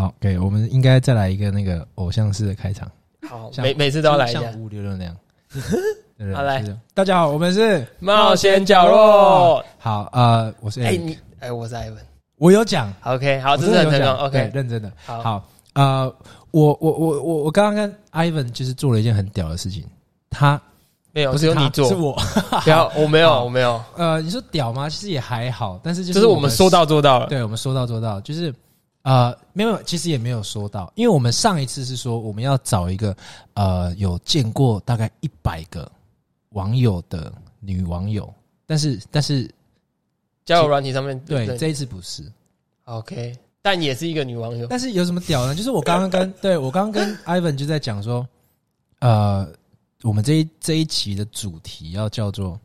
好，给我们应该再来一个那个偶像式的开场，好，像每每次都要来一下像。五六六那样。好来大家好，我们是冒险角落，好呃，我是哎你哎，我是艾文。我有讲，OK，好，我这是很成功。真的有讲 OK，认真的。好，好，呃，我我我我我刚刚跟 Ivan 就是做了一件很屌的事情，他没有，不是他只有你做是，我。不要，我没有，我没有，呃，你说屌吗？其实也还好，但是就就是是我们说到做到了。对，我们说到做到，就是呃，没有，其实也没有说到，因为我们上一次是说我们要找一个呃有见过大概一百个网友的女网友，但是但是交友软体上面对这一次不是，OK，但也是一个女网友。但是有什么屌呢？就是我刚刚跟对我刚刚跟 Ivan 就在讲说，呃，我们这一这一期的主题要叫做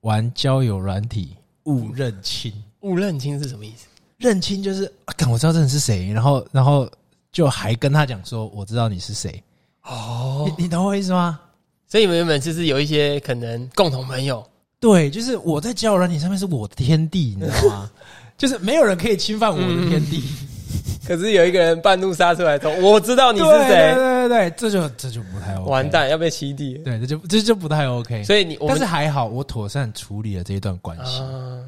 玩交友软体勿认亲。误认清是什么意思？认清就是，啊，我知道这人是谁，然后然后就还跟他讲说，我知道你是谁，哦你你懂我意思吗？所以你们原本就是有一些可能共同朋友，对，就是我在交友软体上面是我的天地，你知道吗？就是没有人可以侵犯我的天地。可是有一个人半路杀出来说：“我知道你是谁。对对对，这就这就不太 OK，完，蛋，要被起底。对，这就这就不太 OK。所以你，但是还好，我妥善处理了这一段关系。啊，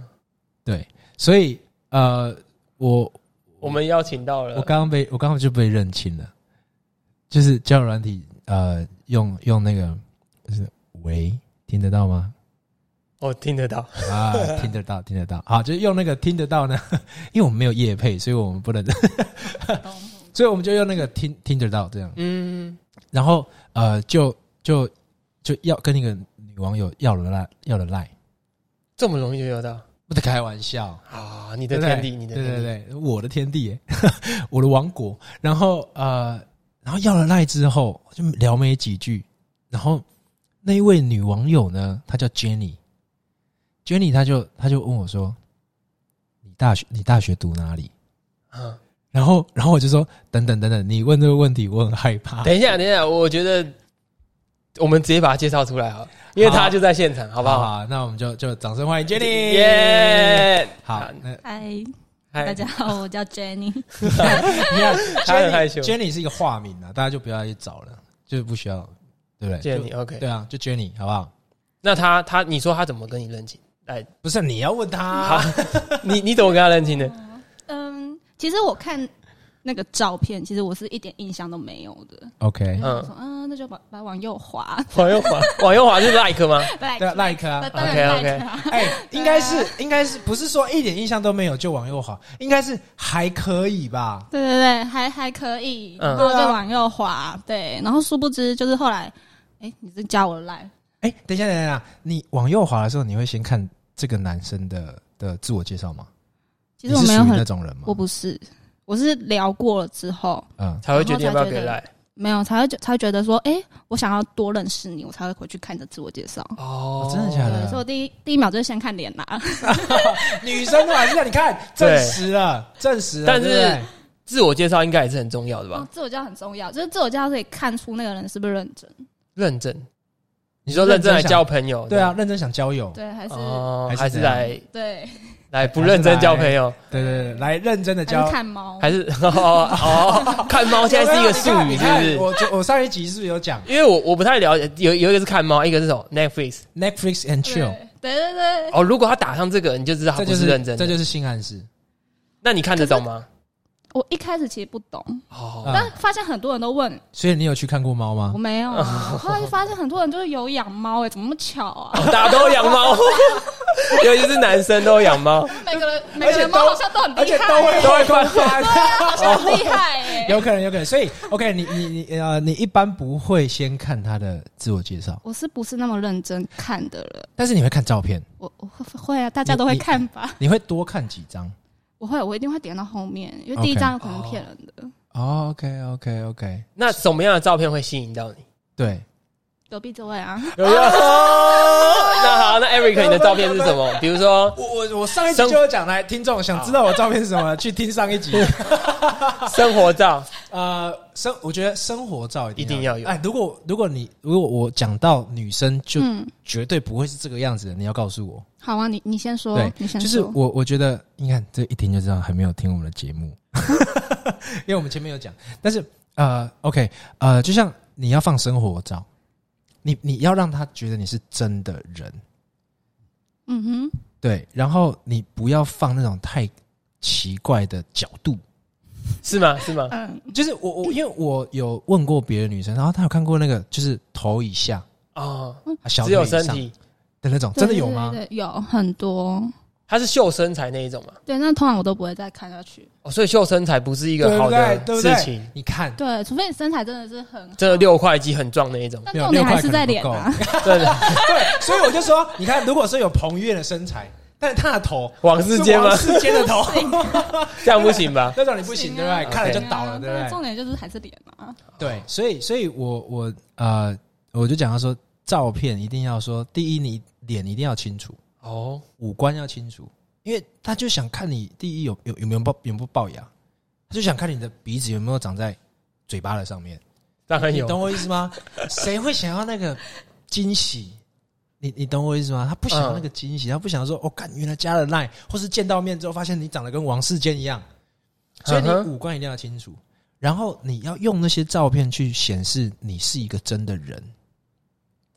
对，所以呃，我我们邀请到了，我刚刚被我刚刚就被认清了，就是交友软体呃，用用那个就是喂，听得到吗？哦听得到，啊，听得到，听得到。好，就是用那个听得到呢，因为我们没有夜配，所以我们不能，所以我们就用那个听听得到这样。嗯，然后呃，就就就要跟那个女网友要了赖，要了赖，这么容易就要到不在开玩笑。啊！你的天地，你的对天地，对对，我的天地，我的王国。然后呃，然后要了赖之后，就聊没几句。然后那一位女网友呢，她叫 Jenny，Jenny 她就她就问我说：“你大学你大学读哪里嗯，？”然后然后我就说：“等等等等，你问这个问题，我很害怕。”等一下，等一下，我觉得我们直接把他介绍出来好了，因为他就在现场，好不好？好，那我们就就掌声欢迎 Jenny。耶！好，那嗨，嗨大家好，我叫 Jenny。你看 他很害羞 Jenny 是一个化名啊，大家就不要去找了，就是不需要，对不对 Jenny，就 OK 对啊，就 Jenny 好不好？那他他，你说他怎么跟你认亲？哎，不是你要问他，你你怎么跟他认亲的？嗯，其实我看那个照片，其实我是一点印象都没有的。OK，嗯。嗯，那就把把往右滑，往右滑，往右滑是 like 吗？来对啊，like 啊。like 啊。哎，应该是应该是不是说一点印象都没有就往右滑，应该是还可以吧？对对对，还还可以，嗯。然后就往右滑，对，然后殊不知就是后来，哎，你是加我的 like，哎，等一下，等一下，你往右滑的时候，你会先看这个男生的的自我介绍吗？其实我没有很你是属于那，种人吗？我不是，我是聊过了之后，嗯，才会决定要不要给来。没有才会觉才会觉得说，哎，我想要多认识你，我才会回去看你的自我介绍。哦真的假的对，所以我第一第一秒就是先看脸啦。女生嘛，是这样，你看证实了，证实了，但是自我介绍应该也是很重要的吧哦？，自我介绍很重要，就是自我介绍可以看出那个人是不是认真，认真，你说认真来交朋友？对啊，认真想交友，对，还是、哦，还是来对，来不认真交朋友，对对对，来认真的还交是看猫，还是 哦哦，看猫现在是一个术语，是不是？我就我上一集是不是有讲因为我我不太了解，有有一个是看猫，一个是什么 Netflix。Netflix and chill？对对对，哦，如果他打上这个，你就知道他不这就是是认真的。这就是性暗示。那你看得懂吗？我一开始其实不懂，但发现很多人都问，所以你有去看过猫吗我？没有 后来发现很多人就是有养猫，哎，怎么那么巧啊？哦大家都养猫，尤其是男生都养猫，每个人每个人猫好像都很而且厉害，都会都会公翻，好像很厉害哎。有可能有可能。所以 OK，你你你呃，你一般不会先看他的自我介绍，我是不是那么认真看的人？但是你会看照片，我我会会啊，大家都会看吧？你会多看几张。我会，我一定会点到后面，因为第一张有可能骗人的。哦，OK OK OK，那什么样的照片会吸引到你？对，隔壁这位啊，有没有？那好，那 Eric 你的照片是什么？比如说我我我上一集就有讲，来听众想知道我照片是什么，去听上一集。生活照，呃，生我觉得生活照一定要有哎，如果如果你如果我讲到女生，就嗯，绝对不会是这个样子的，你要告诉我。好啊，你你先说对，你先说。就是我我觉得，你看这一听就知道还没有听我们的节目，因为我们前面有讲。但是呃，OK，呃，就像你要放生活照，你你要让他觉得你是真的人，嗯哼，对，然后你不要放那种太奇怪的角度。是吗？是吗？嗯，就是我我因为我有问过别的女生，然后她有看过那个就是头以下哦，啊小只有身体，的那种，真的有吗？对对对有很多。它是秀身材那一种嘛？对，那通常我都不会再看下去。哦，所以秀身材不是一个好的对？对不对？事情。你看，对，除非你身材真的是很好，真的六块肌很壮那一种，没有但重点还是在脸可啊。对的对，所以我就说，你看，如果是有彭于晏的身材，但是他的头王世坚吗？世坚的头，这样不行吧？那种你不行，对不对？啊看了就倒了，对不对？重点就是还是脸啊。对，所以，所以我我呃，我就讲到说，照片一定要说，第一，你脸一定要清楚，哦，五官要清楚，因为他就想看你第一有有有没有龅有没有龅牙，他就想看你的鼻子有没有长在嘴巴的上面，你当然有。懂我意思吗？谁会想要那个惊喜？你你懂我意思吗？他不想要那个惊喜，他不想说哦，干原来加了 line，或是见到面之后发现你长得跟王世坚一样，所以你五官一定要清楚，然后你要用那些照片去显示你是一个真的人。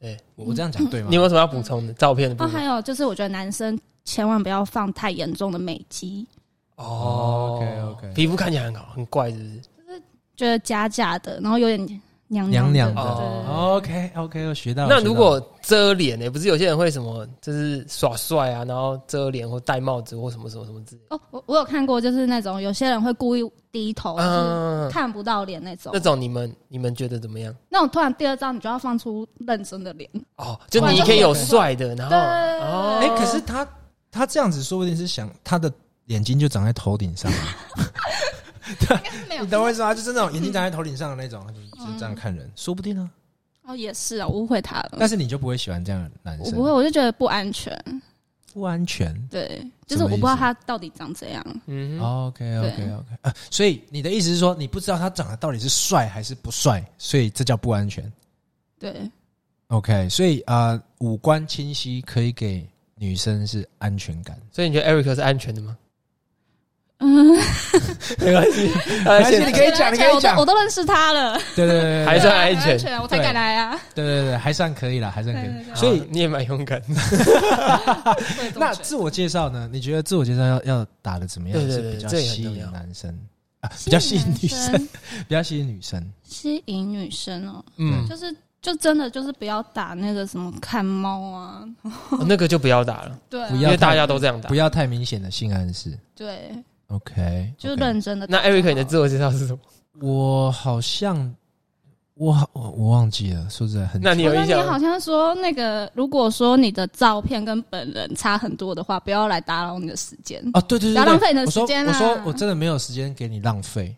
对，我我这样讲对吗你？有没有什么要补充的？照片的部哦，分还有就是，我觉得男生千万不要放太严重的美肌，哦 OK，OK 皮肤看起来很好，很怪，是不是？觉得假假的，然后有点娘娘娘的。OK OK，我学到那如果遮脸呢？不是有些人会什么，就是耍帅啊，然后遮脸或戴帽子或什么什么什么之类的。哦，我我有看过，就是那种有些人会故意低头，就是嗯，看不到脸那种那。种你们你们觉得怎么样？那种突然第二张你就要放出认真的脸，哦，就你可以有帅的，然后哎、可是他他这样子，说不定是想他的眼睛就长在头顶上 啊。没有你懂我意思吗？就是那种眼睛长在头顶上的那种，他就是这样看人，说不定呢、哦，也是啊，我误会他了。但是你就不会喜欢这样的男生，我不会，我就觉得不安全。不安全。对，就是我不知道他到底长怎样。嗯，，OK OK OK 啊，所以你的意思是说，你不知道他长得到底是帅还是不帅，所以这叫不安全。对，OK，所以啊、呃五官清晰可以给女生是安全感。所以你觉得 Eric 是安全的吗？嗯，没关系，没关系你可以讲你可以我都讲。我都认识他了，对对对还算安全，我才敢来啊。对对对，还算可以啦，还算可以。所以你也蛮勇敢 那自我介绍呢？你觉得自我介绍要要打的怎么样？对对对是比较吸引男生？啊？比较吸引女生，比较吸引女生。吸引女生哦，嗯，就是就真的就是不要打那个什么看猫啊，哦那个就不要打了，对啊。因为大家都这样打。不。要太明显的性暗示。对，OK，就是认真的。那 Eric 你的自我介绍是什么？我好像我我我忘记了，说实在很。那你有我印象？你好像说那个，如果说你的照片跟本人差很多的话，不要来打扰你的时间。啊，对对对，对不要浪费你的时间啦我说我真的没有时间给你浪费，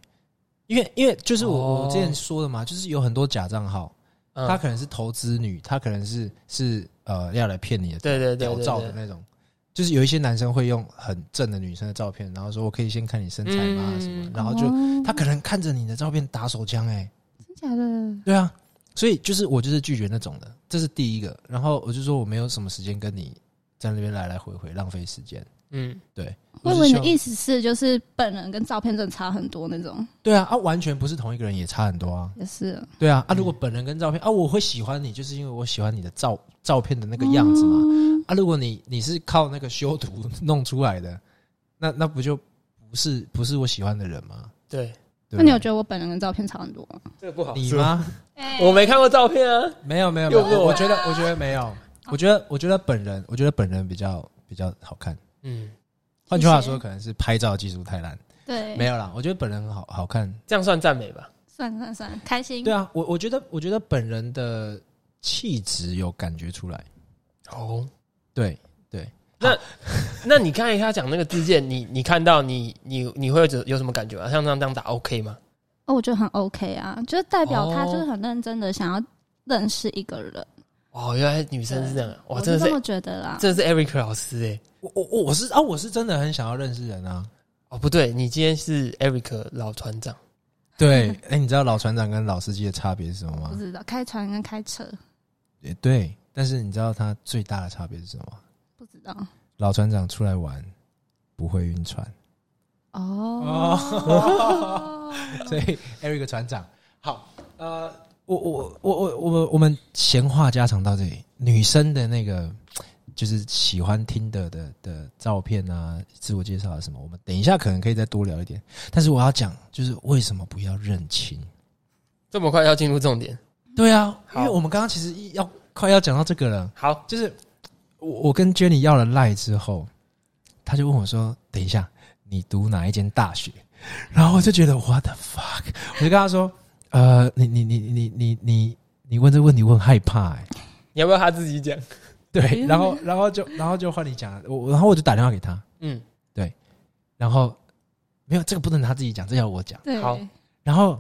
因为因为就是我、哦我之前说的嘛，就是有很多假账号，嗯他可能是投资女，他可能是是呃要来骗你的，对对对屌对对照的那种。就是有一些男生会用很正的女生的照片，然后说我可以先看你身材吗？嗯什么，然后就、哦他可能看着你的照片打手枪、哎，真假的，对啊，所以就是我就是拒绝那种的，这是第一个。然后我就说我没有什么时间跟你在那边来来回回浪费时间。嗯，对，我以为你的意思是就是本人跟照片真的差很多那种，对啊啊，完全不是同一个人也差很多啊。也是对啊啊，如果本人跟照片啊，我会喜欢你，就是因为我喜欢你的照照片的那个样子嘛。嘛。啊，如果你你是靠那个修图 弄出来的，那那不就不是不是我喜欢的人吗？对，那你有觉得我本人跟照片差很多吗？这个不好你？吗？我没看过照片啊。没有没有没有，我觉得我觉得没有，我觉得我觉得本人我觉得本人比较比较好看。嗯，换句话说，可能是拍照技术太烂，对，没有啦。我觉得本人很好好看。这样算赞美吧？算算算，开心。对啊，我我觉得我觉得本人的气质有感觉出来。哦，对对，那 那你刚才他讲那个字件，你你看到你你你会有有什么感觉啊？像这样这样打 OK 吗？哦，我觉得很 OK 啊，就是代表他哦就是很认真的想要认识一个人。哦，原来女生是这样啊，哇，我真的是是这么觉得啦。真的是 Eric 老师哎。我我我我是啊，我是真的很想要认识人啊。哦，不对，你今天是 Eric 老船长，对，哎、你知道老船长跟老司机的差别是什么吗？不知道开船跟开车，也对，但是你知道他最大的差别是什么吗？不知道老船长出来玩不会晕船，哦。所以 Eric 船长好，呃，我我我我我们我们闲话家常到这里，女生的那个就是喜欢听的的的照片啊，自我介绍啊什么，我们等一下可能可以再多聊一点。但是我要讲，就是为什么不要认亲？这么快要进入重点，对啊，因好为我们刚刚其实要快要讲到这个了，好，就是我我跟 Jenny 要了赖之后，他就问我说：“等一下，你读哪一间大学？”然后我就觉得 What the fuck！我就跟他说：“呃，你你你你你你你问这个问题，我很害怕、欸。你要不要他自己讲？对，然后然后就然后就换你讲了，我然后我就打电话给他，嗯，对然后没有这个不能他自己讲，这要我讲。对，好。然后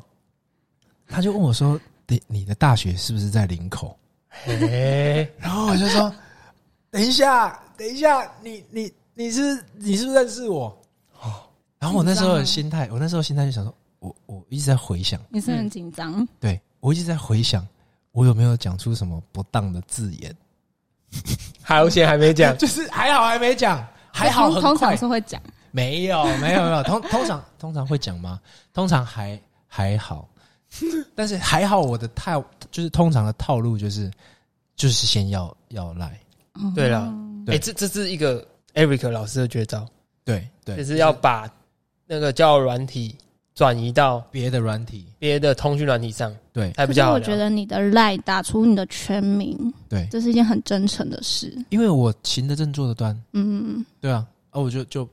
他就问我说：“你你的大学是不是在林口？” 哎，然后我就说：“等一下，等一下，你你你是你是不是认识我？”哦，然后我那时候的心态，我那时候心态就想说，我我一直在回想，你是很紧张，对我一直在回想，我有没有讲出什么不当的字眼？好险还没讲，就是还好还没讲，还好很通通常会讲，没有没有没有，通 通常通常会讲吗？通常还还好，但是还好我的套就是通常的套路就是就是先要要来，对了哎，这这是一个 Eric 老师的绝招，对对，就是要把那个叫软体转移到别的软体，别的通讯软体上，对。还比较好聊。可是我觉得你的赖打出你的全名，对，这是一件很真诚的事。因为我行得正坐得端，嗯，对啊，啊，我就就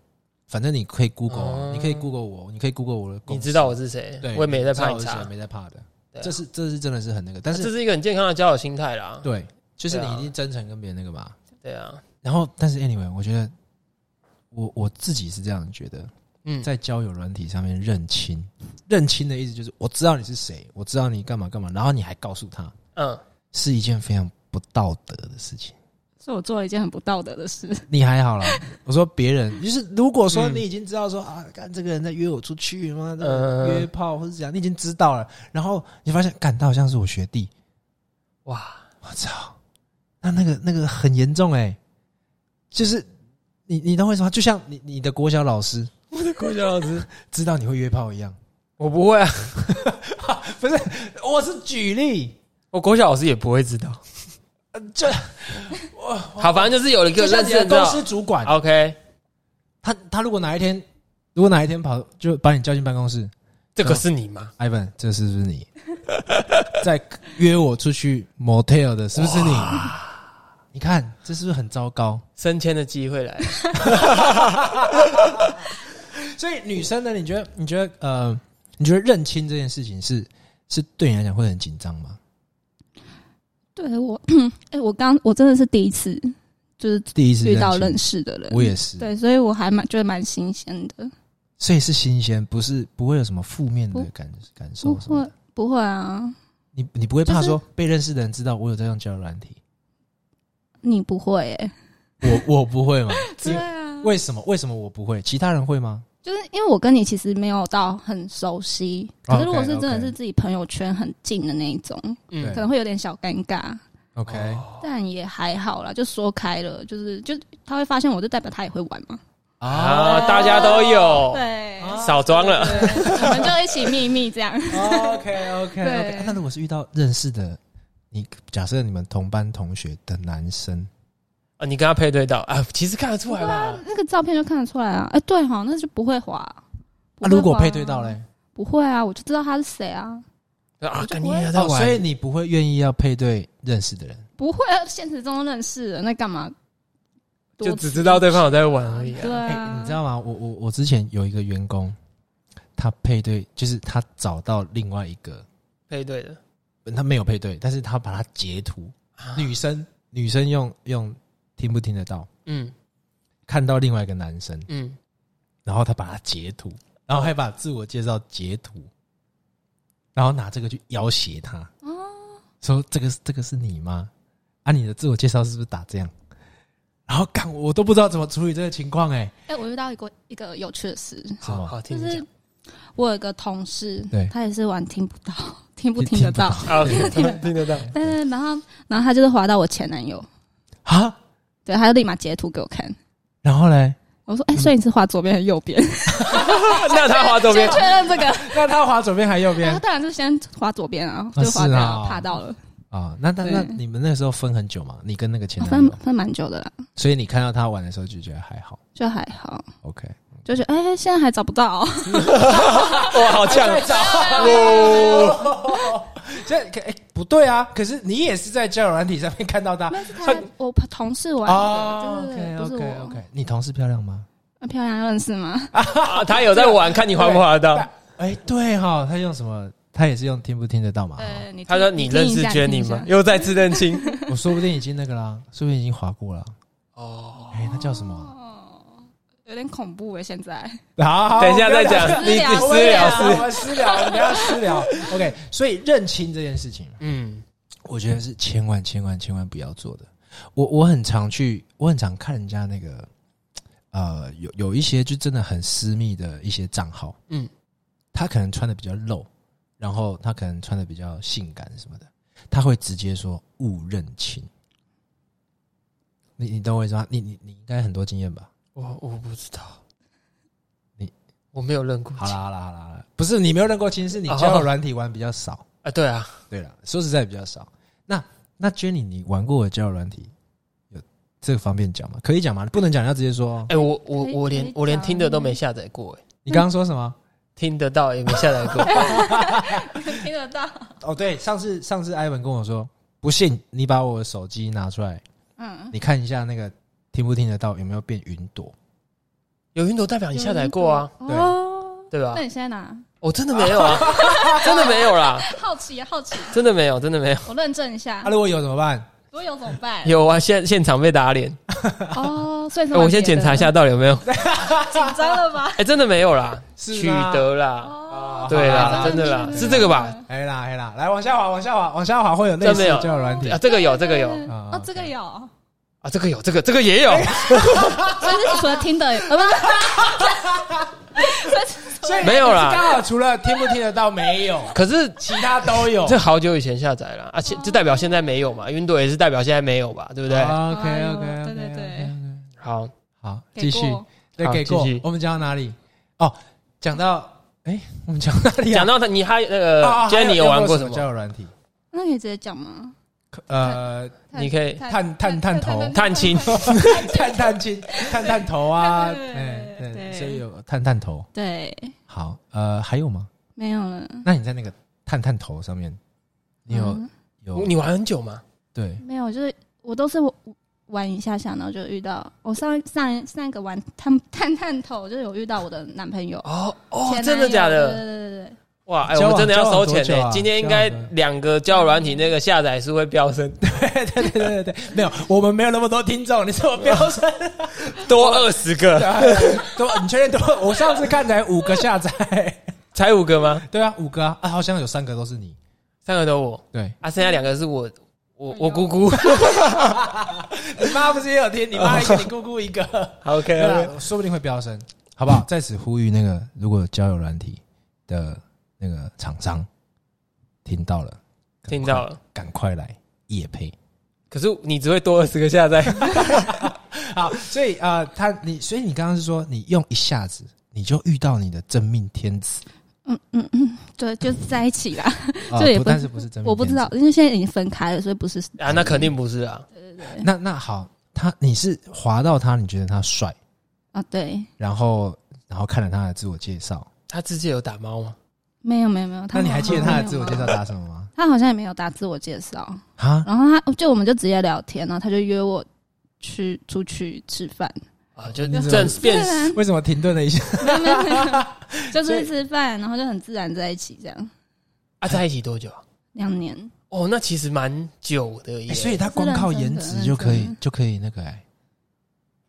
反正你可以 Google，、你可以 Google 我，你可以 Google 我的你知道我是谁，对，我也没在怕你查。没在怕的，这是这是真的是很那个，但是这是一个很健康的交友心态啦。对，就是你一定真诚跟别人那个嘛。对啊，然后，但是 anyway，我觉得我我自己是这样觉得，嗯，在交友软体上面认亲，认亲的意思就是我知道你是谁，我知道你干嘛干嘛，然后你还告诉他，嗯，是一件非常不道德的事情。是我做了一件很不道德的事。你还好啦，我说别人就是，如果说嗯。你已经知道说、啊，干这个人在约我出去吗？嗯约炮或者怎样，你已经知道了，然后你发现，干他好像是我学弟，哇，我操，那那个那个很严重哎、就是你你懂我意思吗？就像你你的国小老师我的国小老师，知道你会约炮一样，我不会啊，不是，我是举例，我国小老师也不会知道。呃就好，反正就是有一个就像认识的公司主管，OK，他他如果哪一天如果哪一天跑就把你叫进办公室，这个是你吗？Ivan，这是不是你？在约我出去 motel 的，是不是你？你看，这是不是很糟糕？升迁的机会来了，所以女生呢，你觉得？你觉得？呃，你觉得认亲这件事情是是对你来讲会很紧张吗？对我，哎、我刚我真的是第一次，就是第一次遇到认识的人，我也是，对，所以我还蛮觉得蛮新鲜的。所以是新鲜，不是不会有什么负面的感感受不会。不会啊，你你不会怕说被认识的人知道我有在用交友软体？你不会哎、我我不会吗？对啊，为什么？为什么我不会？其他人会吗？就是因为我跟你其实没有到很熟悉，可是如果是真的是自己朋友圈很近的那一种，嗯可能会有点小尴尬，OK，、但也还好啦，就说开了，就是就他会发现我，就代表他也会玩嘛。啊，大家都有，对，少装了。我们就一起秘密这样。OK OK OK，。那如果是遇到认识的，你假设你们同班同学的男生，啊，你跟他配对到啊，其实看得出来吧？那个照片就看得出来啊。哎、对哈，那就不会滑。那、如果配对到嘞？不会啊，我就知道他是谁啊。啊，我就不会跟你也在哦，所以，你不会愿意要配对认识的人？不会啊，现实中认识的，那干嘛就只知道对方有在玩而已对啊。哎、啊，你知道吗？我我我之前有一个员工，他配对就是他找到另外一个，配对的，他没有配对，但是他把他截图，女生女生用用听不听得到，嗯。看到另外一个男生，嗯，然后他把他截图，然后还把自我介绍截图，然后拿这个去要挟他，哦。说这个这个是你吗？啊，你的自我介绍是不是打这样？然后干我都不知道怎么处理这个情况、哎，哎、我遇到一个一个有趣的事，好好就是听你讲。我有一个同事，对。他也是玩听不到，听不听听得到？啊，听 听得到。对对，然后然后他就是滑到我前男友，啊，对，他就立马截图给我看。然后嘞，我说：“哎、所以你是滑左边还是右边？那他滑左边 先，确认这个。那他滑左边还是右他边当然是先滑左边啊，啊就滑掉是啊爬到了，啊？那那那你们那时候分很久吗？你跟那个前男友，分分蛮久的啦，所以你看到他玩的时候就觉得还好就还好，，OK。就是哎哎、现在还找不到、哇，好呛！这可哎不对啊！可是你也是在交友软体上面看到他那是他我同事玩的，哦，，OK 不是 OK 我。OK。你同事漂亮吗？啊漂亮认识吗？啊 他有在玩，看你划不划得到。哎，对哈，他用什么？他也是用听不听得到嘛？呃，他说：“你认识 Jenny 吗？”？又再次认清。我说不定已经那个啦，说不定已经划过了。哦，哎，那叫什么？哦，有点恐怖哎，现在。好，好等一下再讲，你私聊私聊私私。我们私聊，不要私聊。OK，所以认清这件事情，嗯，我觉得是千万千万千万不要做的。我我很常去，我很常看人家那个，呃，有有一些就真的很私密的一些账号，嗯，他可能穿的比较露，然后他可能穿的比较性感什么的，他会直接说勿认亲。你你懂我意思吗？你你你应该很多经验吧？我我不知道，你我没有认过。好啦好啦好啦好啦，不是你没有认过亲，是你交友软体玩比较少。啊，对啊，对了，说实在比较少。那那 Jenny，你玩过的交友软体有这个方便讲吗？可以讲吗？不能讲要直接说哦。哎，我我我连我连听的都没下载过，哎，你刚刚说什么？听得到也没下载过。听得到。哦，对，上次上次艾文跟我说，不信你把我的手机拿出来，嗯，你看一下那个听不听得到有没有变云朵。有云朵代表你下载过啊，对哦，对吧那？你现在拿？我真的没有啊，真的没有啦，好奇啊，好奇，真的没有，真的没有。我认证一下啊，。如果有怎么办？如果有怎么办？有啊，现现场被打脸，哦，所以 我先检查一下，到底有没有。紧张了吧？哎，真的没有啦，取是吗得啦，哦，对啦真的啦是这个吧？哎啦哎啦，来往下滑，往下滑，往下滑会有类似交友软体啊，。这个有，这个有啊哦，这个有，啊，这个有，这个这个也有。所以是除了听的，呃，不 是，所以没有啦刚好除了听不听得到没有，可是其他都有。这好久以前下载了，而且就代表现在没有嘛，云朵也是代表现在没有吧，对不对？OK OK，对对对，好，好，给继续。过对，好给过继续。我们讲到哪里？哦，讲到哎，我们讲到哪里啊？讲到他，你还那个啊还 Jenny 有玩过什什么？交友软体？那可以直接讲吗？呃，你可以探探探头探亲，探 探亲，探探头啊，对哎，对，所以有探探头。对，好，呃，还有吗？没有了。那你在那个探探头上面，你有嗯有你玩很久吗？对没有？就是我都是玩一下下，然后就遇到我上上上一个玩探探探头，就是有遇到我的男朋友。哦哦真的假对对的？对对对，哇，哎，我们真的要收钱呢。今天应该两个交友软体那个下载是会飙升，对对对对对，没有，我们没有那么多听众，你是我标准 多二十个，多，你确认多？我上次看才五个下载，才五个吗？对啊，五个啊，啊好像有三个都是你，三个都我。对，啊，剩下两个是我我我姑姑。你妈不是也有听？你妈一个，你姑姑一个，OK 说不定会飙升，好不好？在此呼吁那个，如果交友软体的那个厂商听到了，听到了。赶快来夜配。可是你只会多二十个下载，好，所以呃，他你，所以你刚刚是说你用一下子你就遇到你的真命天子嗯嗯嗯，对，就是在一起啦。啊 这也不不但是不是真命，我不知道，。因为现在已经分开了，所以不是。啊，那肯定不是啊。对对对那那好，他你是滑到他，你觉得他帅，啊，对，然后然后看了他的自我介绍，他之前有打猫吗？没有没有没有。他那你还记得他的自我介绍打什么吗？他好像也没有打自我介绍，啊，然后他就我们就直接聊天，然后他就约我去出去吃饭，啊，就你怎么正变为什么停顿了一下？没有没有没有，就出去吃饭，然后就很自然在一起这样，啊，在一起多久啊？两年。哦，那其实蛮久的耶。欸所以他光靠颜值就可以就可以那个哎、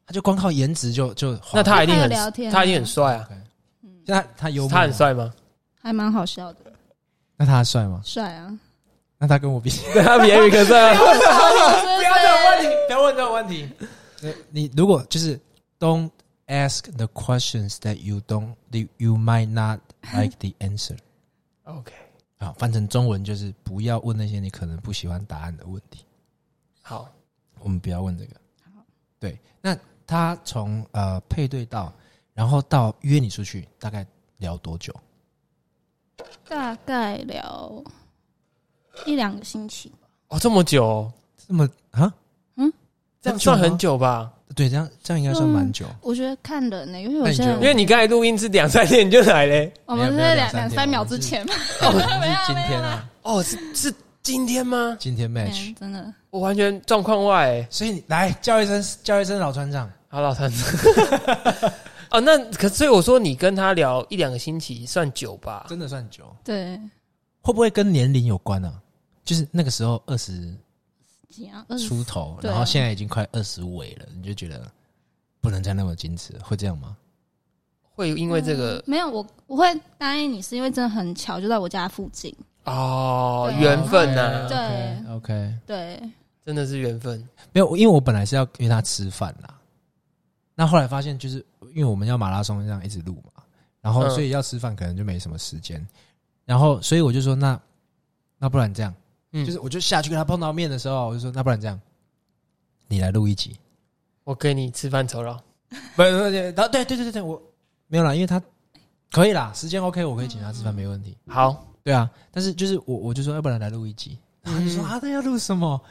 他就光靠颜值就就那他一定很他一定很帅啊。现在他幽默，他很，帅吗？还蛮好笑的，那他帅吗？帅啊！那他跟我比，对他比艾瑞克帅吗？不要这种问题，不要问这种问题。呃你如果就是 don't ask the questions that you don't you you might not like the answer。OK，好，翻成中文就是不要问那些你可能不喜欢答案的问题。好，我们不要问这个。对，那他从呃配对到，然后到约你出去，大概聊多久？大概聊一两个星期吧。哦，这么久哦，这么啊？嗯这样算很久吧？对，这样这样应该算蛮久。我觉得看人呢、因为有些人因为你刚才录音是两三天你就来嘞。我们是两两三秒之前嘛，哦，是今天啊，哦，是是今天吗？今天 match，嗯真的我完全状况外欸。所以你来叫一声，叫一声老船长。好，老三子。哦，那可所以我说你跟他聊一两个星期算久吧？真的算久，对，会不会跟年龄有关呢、就是那个时候二十几啊，二十出头，然后现在已经快二十尾了，你就觉得不能再那么矜持了，会这样吗？会因为这个没有我我会答应你，是因为真的很巧，就在我家附近。哦缘分呐，对，OK，对，真的是缘分。没有，因为我本来是要约他吃饭啦，那后来发现就是因为我们要马拉松这样一直录嘛，然后嗯所以要吃饭可能就没什么时间，然后所以我就说那那不然这样，嗯，就是我就下去跟他碰到面的时候，我就说那不然这样，你来录一集，我给你吃饭酬劳。不不不，然后对对对对对，我没有啦，因为他可以啦，时间 OK，我可以请他吃饭没问题。好，对啊，但是就是我我就说要不然来录一集，然后他就说嗯啊那要录什么？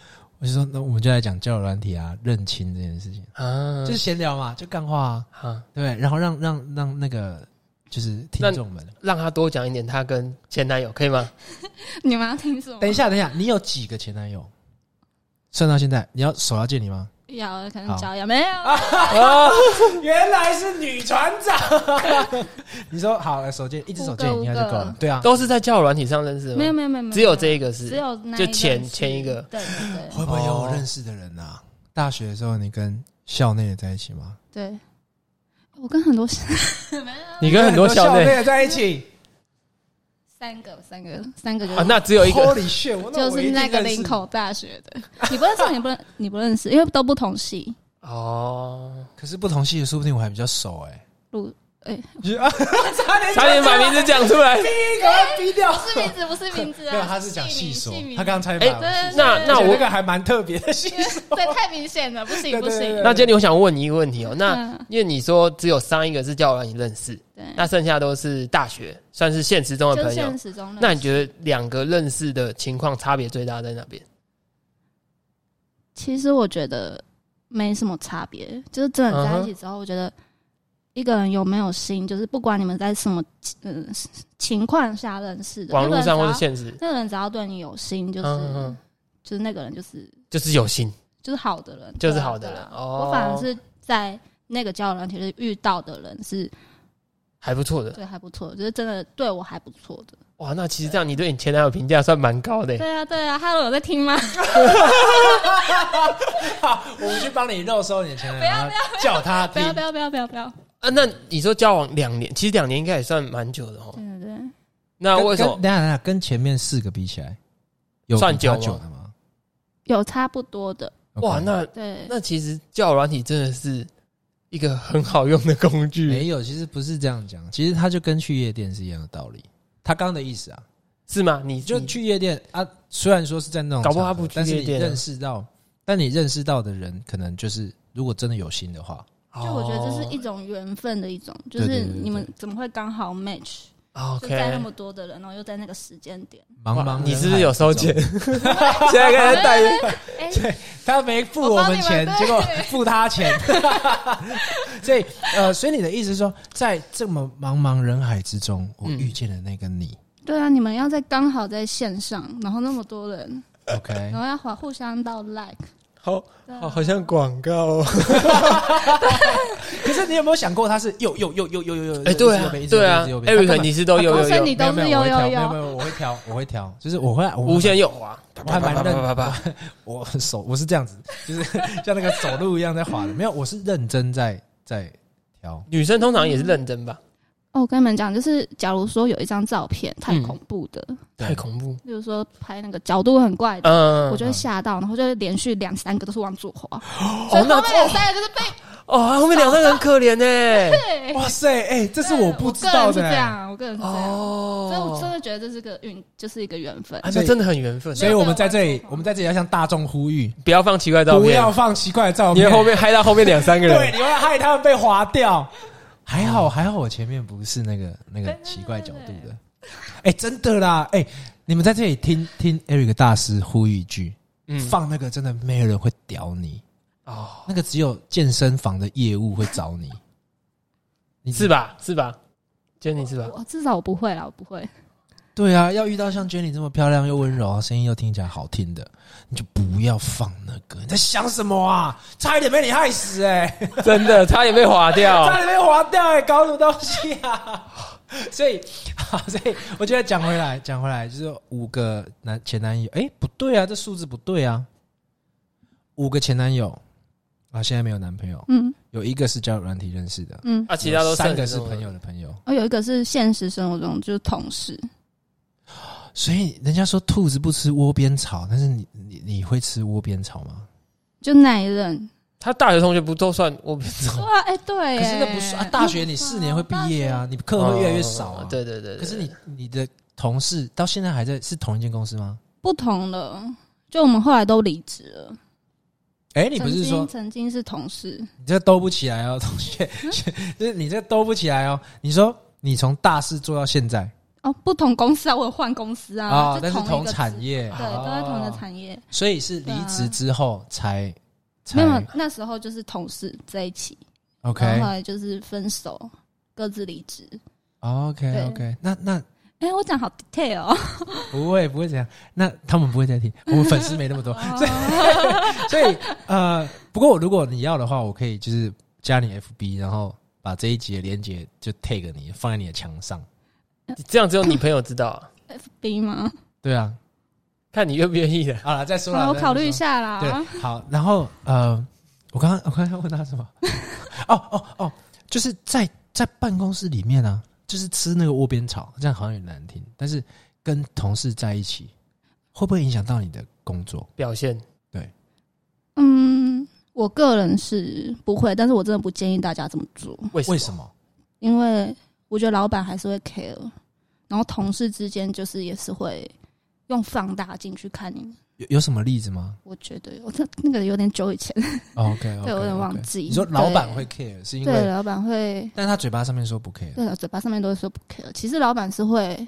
我就说那我们就来讲交友软体啊，认亲这件事情，啊，就是闲聊嘛，就干话啊，啊，对，然后让让让那个就是听众们，让他多讲一点他跟前男友可以吗？你们要听什么？等一下等一下，你有几个前男友？算到现在，你要手要借你吗？要可能好交要没有？啊，原来是女船长。你说好，手机一只手借你应该就够。了对啊，都是在交友软体上认识的吗？没有没有没有，只有这一个是，只有就前前一个对对对会不会有认识的人啊？大学的时候你跟校内的在一起吗？对，我跟很多你跟很多校内的在一起。三个三个三个就啊，那只有一个就是那个林口大学的，你不认识，你不认你不认识，因为都不同系。哦，可是不同系的，说不定我还比较熟哎。录哎，差点差点把名字讲出来。第一个逼掉。不是名字，不是名字啊，没有，他是讲细说，他刚刚才把哎那那我而且那个还蛮特别的细说。对太明显了，不行不行对对对。那今天，我想问你一个问题哦，那嗯因为你说只有三一个是交友软体认识，对，那剩下都是大学，算是现实中的朋友现。实中的。那你觉得两个认识的情况差别最大在哪边？其实我觉得没什么差别，就是真的在一起之后，我觉得一个人有没有心，就是不管你们在什么嗯情况下认识的，网络上或者是现实，那个人只要对你有心，就是、嗯嗯就是那个人就是就是有心，就是好的人，就是好的人哦我反而是在那个交友软体里遇到的人是还不错的。对还不错，就是真的对我还不错的。哇，那其实这样你对你前男友评价算蛮高的耶。对啊，对啊，Hello 有在听吗？好 我们去帮你肉收你的前男友，不要不要叫他听不要不。要不要不要不要！啊，那你说交往两年，其实两年应该也算蛮久的哦。对对对，那为什么跟？等下等下，跟前面四个比起来，有算久吗久的吗？有差不多的，哇，那对。那其实交友软体真的是一个很好用的工具。没有，其实不是这样讲，其实它就跟去夜店是一样的道理。他刚刚的意思啊，是吗？你就去夜店啊，虽然说是在那种搞不好他不去场合但是你夜店啊认识到，但你认识到的人，可能就是如果真的有心的话，就我觉得这是一哦种缘分的一种，就是你们怎么会刚好 match？就 OK 在那么多的人，然后又在那个时间点。茫茫你是不是有收钱？现在跟他带对，他没付我们钱，结果付他钱。所以呃，所以你的意思是说，在这么茫茫人海之中，我嗯遇见了那个你。对啊，你们要在刚好在线上，然后那么多人，OK，然后要互互相到 like，好好好像广告哦。可是你有没有想过，他是又又又又又又又？哎，对啊，对啊，Eric 你是都有有有你都是没有有有有没有没有，我会挑，我会挑，就是我会我无限诱惑，我还蛮认啪啪啪啪我手我是这样子，就是像那个走路一样在滑的。没有，我是认真在在挑。女生通常也是认真吧？哦，我跟你们讲，就是假如说有一张照片太嗯恐怖的，太恐怖。比如说拍那个角度很怪的，嗯，我就会吓到，然后就会连续两三个都是往左滑，哦所以那后面两三个就是被哦，后面两个人很可怜呢。对。哇塞，哎，这是我不知道的我个人是这欸。样，我个人是这样，所以我真哦，的觉得这是个运，就是一个缘分。啊，那真的很缘分。所以我们在这里，我们在这里要向大众呼吁，不要放奇怪照片，不要放奇怪的照片因为，后面害到后面两三个人 对，你会害他们被划掉。还好，还好，我前面不是那个那个奇怪角度的。哎，真的啦，哎，你们在这里听听 Eric 大师呼吁一句，嗯，放那个真的没有人会屌你，哦，那个只有健身房的业务会找你，你是？吧？是吧？Jenny 是吧？我至少我不会啦，我不会。对啊，要遇到像 Jenny 这么漂亮又温柔，声音又听起来好听的，你就不要放那个。你在想什么啊？差一点被你害死哎、真的，差点被划掉 差。点被划掉哎、搞什么东西啊？所以，好，所以我觉得讲回来，讲回来就是五个男前男友，哎、不对啊，这数字不对啊，五个前男友啊，现在没有男朋友，嗯有一个是交友软体认识的，嗯，啊，其他都三个是朋友的朋友，哦有一个是现实生活中就是同事，所以人家说兔子不吃窝边草，但是你你你会吃窝边草吗？就那一任。他大学同学不都算我不知道？哇，哎，对，可是那不算啊，大学你四年会毕业啊，你课会越来越少啊哦。对对对。对可是你你的同事到现在还在是同一间公司吗？不同的，就我们后来都离职了。哎，你不是说曾经曾经是同事？你这兜不起来哦，同学，就 是你这兜不起来哦。你说你从大四做到现在哦，不同公司啊，我有换公司啊，啊，就但是同同一个，产业，对，都在同一个哦产业。所以是离职之后才没才有，那时候就是同事在一起，后 OK 后来就是分手，各自离职。，OK OK，那那哎、我讲好 detail 哦，不会不会这样，那他们不会再听，我们粉丝没那么多，所以 所以呃，不过如果你要的话，我可以就是加你 FB，然后把这一集的连接就 tag 你，放在你的墙上。这样只有你朋友知道啊，FB 吗？对啊，看你愿不愿意的。好了，再说了，我考虑一。下啦。对，好，然后呃，我刚刚我刚刚问他什么？哦哦哦，就是在在办公室里面啊，就是吃那个窝边草，这样好像有点难听，但是跟同事在一起，会不会影响到你的工作？表现对嗯，我个人是不会，但是我真的不建议大家这么做，为什么？为什么？因为我觉得老板还是会 care，然后同事之间就是也是会用放大镜去看你们。有有什么例子吗、我觉得我这那个有点久以前，o k o 对我有点忘记你说老板对会 care 是因对为，老板会，但他嘴巴上面说不 care。对了，嘴巴上面都会说不 care，其实老板是会，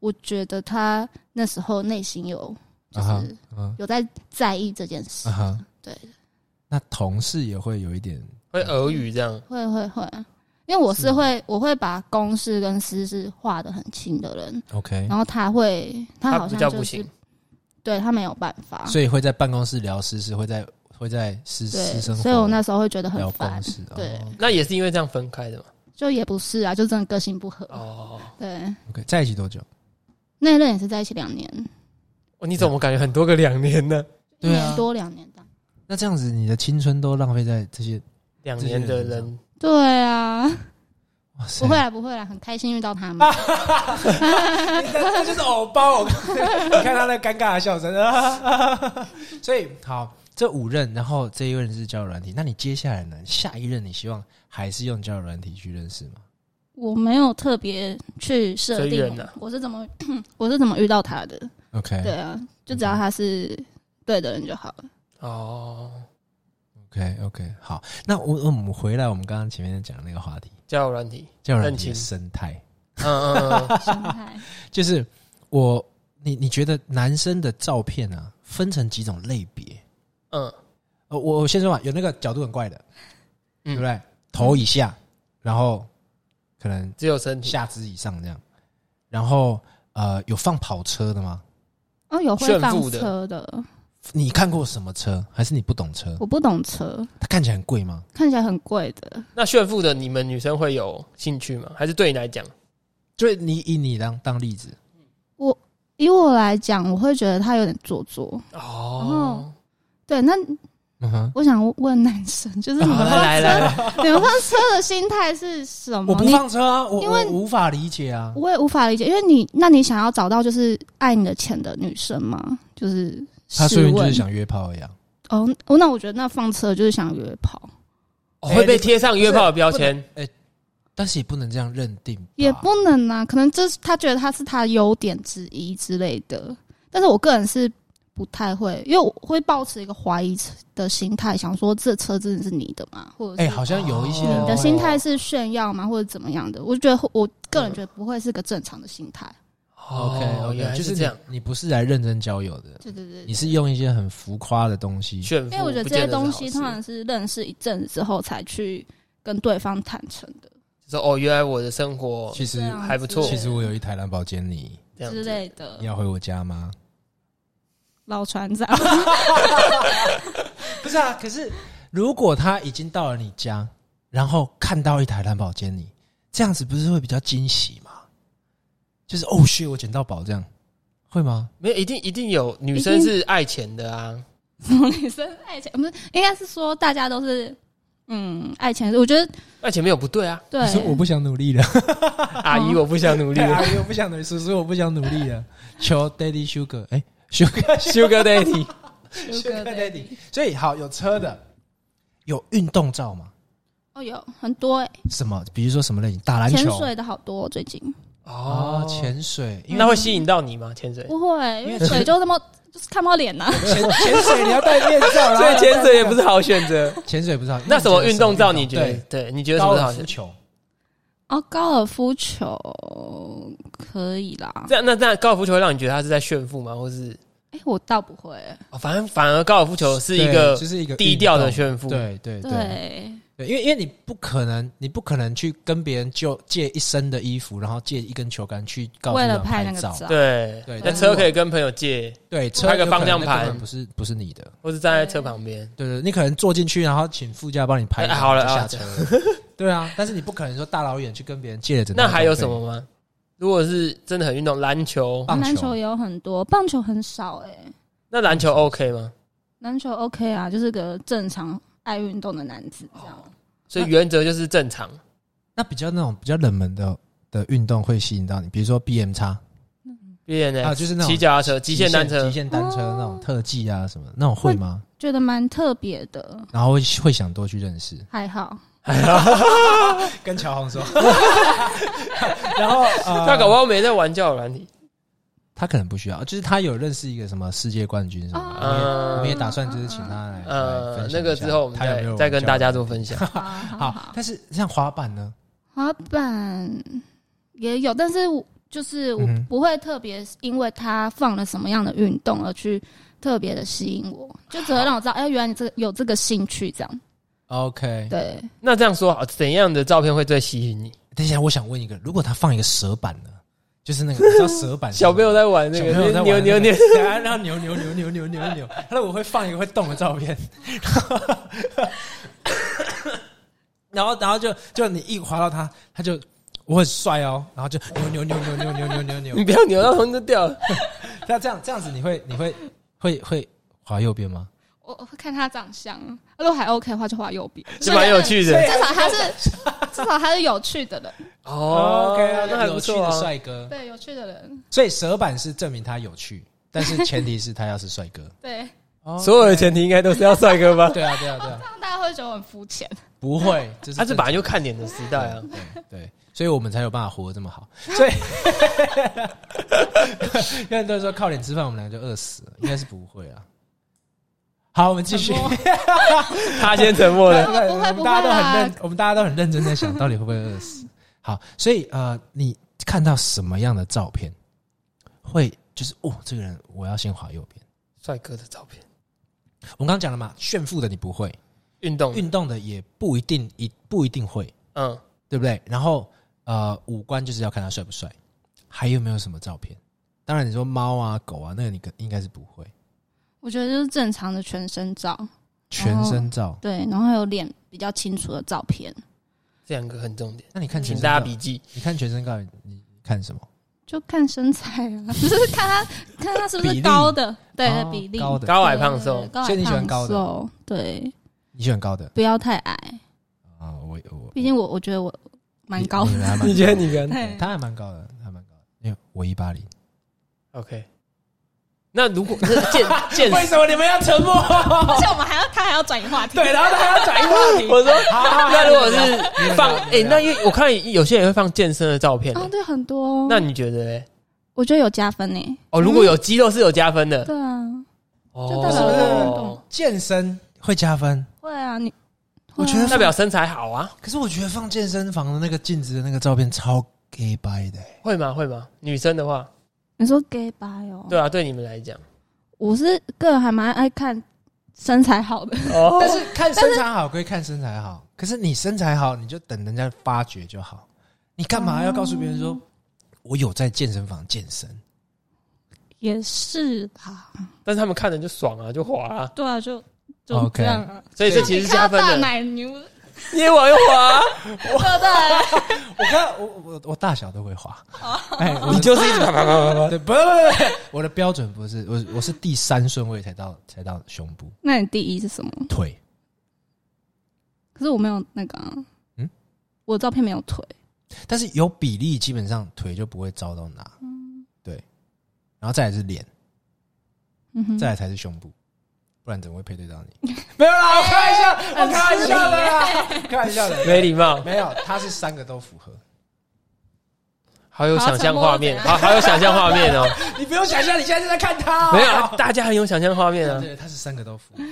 我觉得他那时候内心有就是嗯有在在意这件事啊，哈，对，那同事也会有一点会耳语这样？会会会，因为我是是。会我会把公事跟私事划得很清的人，OK，然后他会他好像就不行。对他没有办法，所以会在办公室聊私事，会在会在私对，私生活，所以我那时候会觉得很烦对哦。那也是因为这样分开的嘛？就也不是啊，就真的个性不合，哦，对，OK，在一起多久？那一任也是在一起两年，哦你怎么感觉很多个两年呢？一 对啊。年多两年的，那这样子，你的青春都浪费在这些，两年的人，对啊，哇塞不会，啦不会啦，很开心遇到他们，那就是偶包。我你看他那尴尬的笑声啊。所以好，这五任，然后这一任是交友软体，那你接下来呢？下一任你希望还是用交友软体去认识吗？我没有特别去设定随缘啊我是怎么 我是怎么遇到他的，OK，对啊，就只要他是对的人就好了。哦，OK OK，好，那我我们回来我们刚刚前面讲的那个话题，交友软体，交友软体生态，嗯嗯嗯，心态，就是我你你觉得男生的照片啊，分成几种类别？嗯。呃，我我先说嘛，有那个角度很怪的，对嗯不对？头以下，然后可能只有身体，下肢以上这样，然后呃，有放跑车的吗？哦，有会放炫富的。车的，你看过什么车？还是你不懂车？我不懂车，它看起来很贵吗？看起来很贵的。那炫富的你们女生会有兴趣吗？还是对你来讲，就是你以你当当例子，我以我来讲，我会觉得他有点做作。哦，对，那嗯哼，我想问男生，就是你们好放来来来，车，你们放车的心态是什么？我不你放车啊，我因为我无法理解啊。我也无法理解，因为你，那你想要找到就是爱你的钱的女生吗？就是试他说明就是想约炮一样，哦，哦，那我觉得那放车就是想约炮，哦会被贴上约炮的标签。哎但是也不能这样认定，也不能啊，可能这是他觉得他是他优点之一之类的。但是我个人是不太会，因为我会抱持一个怀疑的心态，想说这车真的是你的吗？或者哎、是好像有一些哦人你的心态是炫耀吗？或者怎么样的？我觉得我个人觉得不会是个正常的心态。OK 哦 OK，就是是这样，你，不是来认真交友的，对对对，你是用一些很浮夸的东西。炫富，因为我觉得这些东西通常是认识一阵子之后才去跟对方坦诚的说哦，原来我的生活其实还不错其实我有一台蓝宝坚尼，之这样子。类的你。要回我家吗？老船长，不是啊，可是如果他已经到了你家，然后看到一台蓝宝坚尼，这样子不是会比较惊喜吗？就是哦，shit，我捡到宝，这样会吗？没有，一定一定有女生是爱钱的啊。什 么女生爱钱？不是，应该是说大家都是嗯爱钱。我觉得爱钱没有不对啊，对你，说我不想努力了，阿姨我不想努力，了阿姨我不想努力，叔叔我不想努力了，求 Daddy Sugar，哎、Sugar，Sugar Daddy，Sugar Daddy，所以好有车的，有运动照吗？哦有很多欸什么？比如说什么类型？打篮球潜球水的好多，最近哦，潜水，因为那会吸引到你吗？潜水？不会，因为水就这么就是看不到脸呐。潜潜水你要戴面罩，所以潜水也不是好选择。潜水不是好。那什么运动照你觉得对？对，你觉得什高么是好选择？尔夫球？哦，高尔夫球可以啦。这样那这样高尔夫球会让你觉得他是在炫富吗？或是哎，我倒不会。哦，反正反而高尔夫球是一对个就是一个低调的炫富。对对对对，因为因为你不可能，你不可能去跟别人就借一身的衣服，然后借一根球杆去为了。拍那个照，对对那车可以跟朋友借，对，车拍个方向盘不是不是你的。或是站在车旁边。对对，你可能坐进去，然后请副驾帮你拍好了下啊车。对啊，但是你不可能说大老远去跟别人借了整套那还有什么吗？如果是真的很运动，篮球，棒球篮球也有很多，棒球很少哎。那篮球 OK 吗？篮球 OK 啊，就是个正常爱运动的男子这样。所以原则就是正常。那比较那种比较冷门的的运动会吸引到你，比如说 B M 叉，BM 呢？啊，就是那种骑脚踏车、极限单车极，限单车哦那种特技啊什么的，那种会吗？觉得蛮特别的，然后会会想多去认识，还好。跟乔红说，然后呃他搞不好没在玩交友软体。他可能不需要，就是他有认识一个什么世界冠军什么我们也打算就是请他来那个之后我们他有没有再再跟大家做分享。好但是像滑板呢？滑板也有，但是我就是我不会特别因为他放了什么样的运动而去特别的吸引我，就只会让我知道，哎，原来你这个有这个兴趣这样。OK，对，那这样说好，怎样的照片会最吸引你？等一下，我想问一个，如果他放一个蛇板呢？就是那个叫蛇板小朋友在玩那小朋友在个玩那个扭扭扭，然后扭扭扭扭扭扭扭，他说我会放一个会动的照片，然后然后就就你一滑到他，他就我很帅哦，然后就扭扭扭扭扭扭扭扭扭你，不要扭到头就掉了。那这样这样子你会你会会会滑右边吗？我我会看他长相，如果还 OK 的话，就画右边，是蛮有趣的至少他是至少他是有趣的人，哦 OK 啊，那还有趣的不错啊。帅哥，对，有趣的人，所以蛇板是证明他有趣，但是前提是他要是帅哥。对，所有的前提应该都是要帅哥吧？对啊对啊对啊，这样大家会觉得我很肤浅。不会，这是他是本来就看脸的时代啊。对对，所以我们才有办法活得这么好。所以，有很多人说靠脸吃饭，我们两个就饿死了，应该是不会啊。好，我们继续。他先沉默了。不会我们不会大家都很认，我们大家都很认真在想，到底会不会饿死。好，所以呃，你看到什么样的照片，会就是哦，这个人我要先滑右边。帅哥的照片，我们刚刚讲了嘛，炫富的你不会，运动，运动的也不一定一不一定会，嗯，对不对？然后呃，五官就是要看他帅不帅，还有没有什么照片？当然你说猫啊、狗啊，那个你可应该是不会。我觉得就是正常的全身照，全身照，对，然后还有脸比较清楚的照片，这两个很重点，那你看全请身照，大家笔记。你看全身照，你你看什么？就看身材啊，就是看他看他是不是例高的，对哦比例高的高矮胖瘦对高所以你喜欢高的瘦，对，你喜欢高的不要太矮，啊？我我毕竟我我觉得我蛮高的你，你还蛮你觉得你跟 对他还蛮高的，他还蛮高的，因为我一八零。OK？那如果是健健为什么你们要沉默？而且我们还要他还要转移话题，对，然后他还要转移话题。我说，那如果是放你放哎、那因为我看有些人会放健身的照片、哦，对，很多，那你觉得嘞？我觉得有加分呢，哦，如果有肌肉是有加分的，对啊，哦。就代表运动健身会加分，会啊，你我觉得代表身材好啊，可是我觉得放健身房的那个镜子的那个照片超 gay 白的、欸。会吗？会吗？女生的话，你说 gay 白哦，对啊，对你们来讲，我是个人还蛮爱看身材好的，哦。但是看身材好归看身材好，可是你身材好，你就等人家发掘就好。你干嘛要告诉别人说，我有在健身房健身？也是吧，但是他们看着就爽啊，就滑啊，对啊，就就 OK 这样啊，所以这其实是加分大的。奶牛，你也往右滑，对。不对？我看我我我大小都会滑，哎，我你就是一直啪啪啪啪啪。对，不不不，我的标准不是我我是第三顺位才到才到胸部。那你第一是什么？腿，可是我没有那个、啊，嗯？嗯，我照片没有腿，但是有比例基本上腿就不会糟到哪，对，然后再来是脸，嗯哼，再来才是胸部，不然怎么会配对到你？没有啦，我开玩笑，我开玩笑的啦，开玩笑的，没礼貌，没有，他是三个都符合。好有想象画面，好好好有想象画面哦。你不用想象，你现在就在看他、没有啊，大家很有想象画面啊。对，他是三个都符合。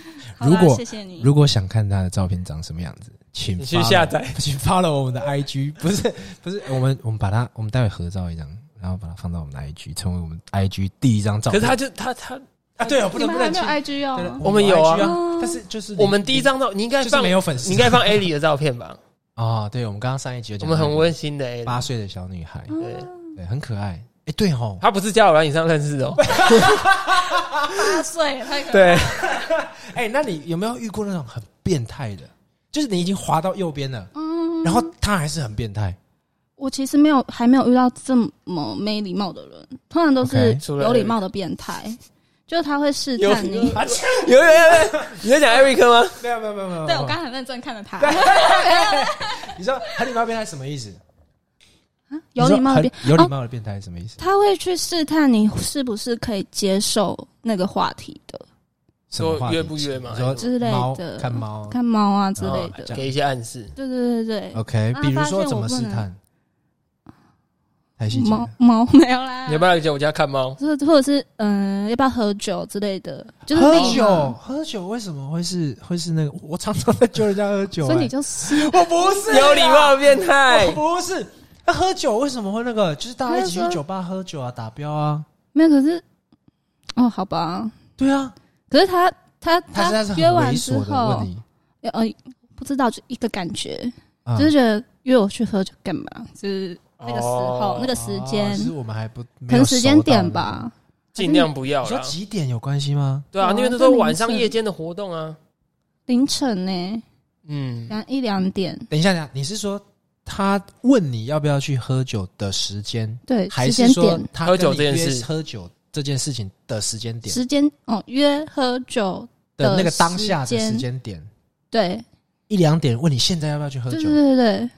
如果谢谢你，如果想看他的照片长什么样子，请去下载，请 follow 我们的 IG，不是不是，我们我们把它，我们待会合照一张，然后把它放到我们的 IG，成为我们 IG 第一张照片。可是他就他他，啊，对哦，不你们还没有能不能亲 IG 对哦，我们有啊。但是就是我们第一张照你应该就是放没有粉丝，你应该放 A 里的照片吧？哦，对，我们刚刚上一集有讲到我们很温馨的八岁的小女孩，对，对，很可爱。哎，对吼，她不是交友软件上认识的哦。八岁太可爱对，哎，那你有没有遇过那种很变态的？就是你已经滑到右边了，嗯，然后他还是很变态。我其实没有还没有遇到这么没礼貌的人，通常都是 OK 有礼貌的变态，就是他会试探你。啊有有有有，你在讲 Eric 吗？没有没有没有没有，对我刚刚很认真看着他，你知道很礼貌变态什么意思？有礼貌的变有礼哦，貌的变态是什么意思？他会去试探你是不是可以接受那个话题的，说约不约嘛你说之类的看猫看猫啊之类哦的。给一些暗示。对对对对 OK，啊比如说怎么试探？太细对，猫。猫 没有啦你要。不要来我家看猫？就是或者是嗯、要不要喝酒之类的，就是喝酒，喝酒为什么会是会是那个？我常常在叫人家喝酒、哎所以你就是 我不是有礼貌的变态我。不是。那喝酒为什么会那个？就是大家一起去酒吧喝酒啊，打标啊。没有，可是哦，好吧，对啊，可是他他他约完之后，呃，不知道就一个感觉，啊就是觉得约我去喝酒干嘛？就是那个时候、哦那个时间哦，其实我们还不可能时间点。吧。尽量不要你说啦。几点有关系吗？对啊，因为那时候晚上夜间的活动啊。凌晨呢，嗯，两一两点，等一下，等一下，你是说他问你要不要去喝酒的时间，对，还时间是说点，他喝酒跟你约这件事喝酒这件事情的时间点时间哦，约喝酒的那个的当下的时间点？对，一两点问你现在要不要去喝酒对对？对对对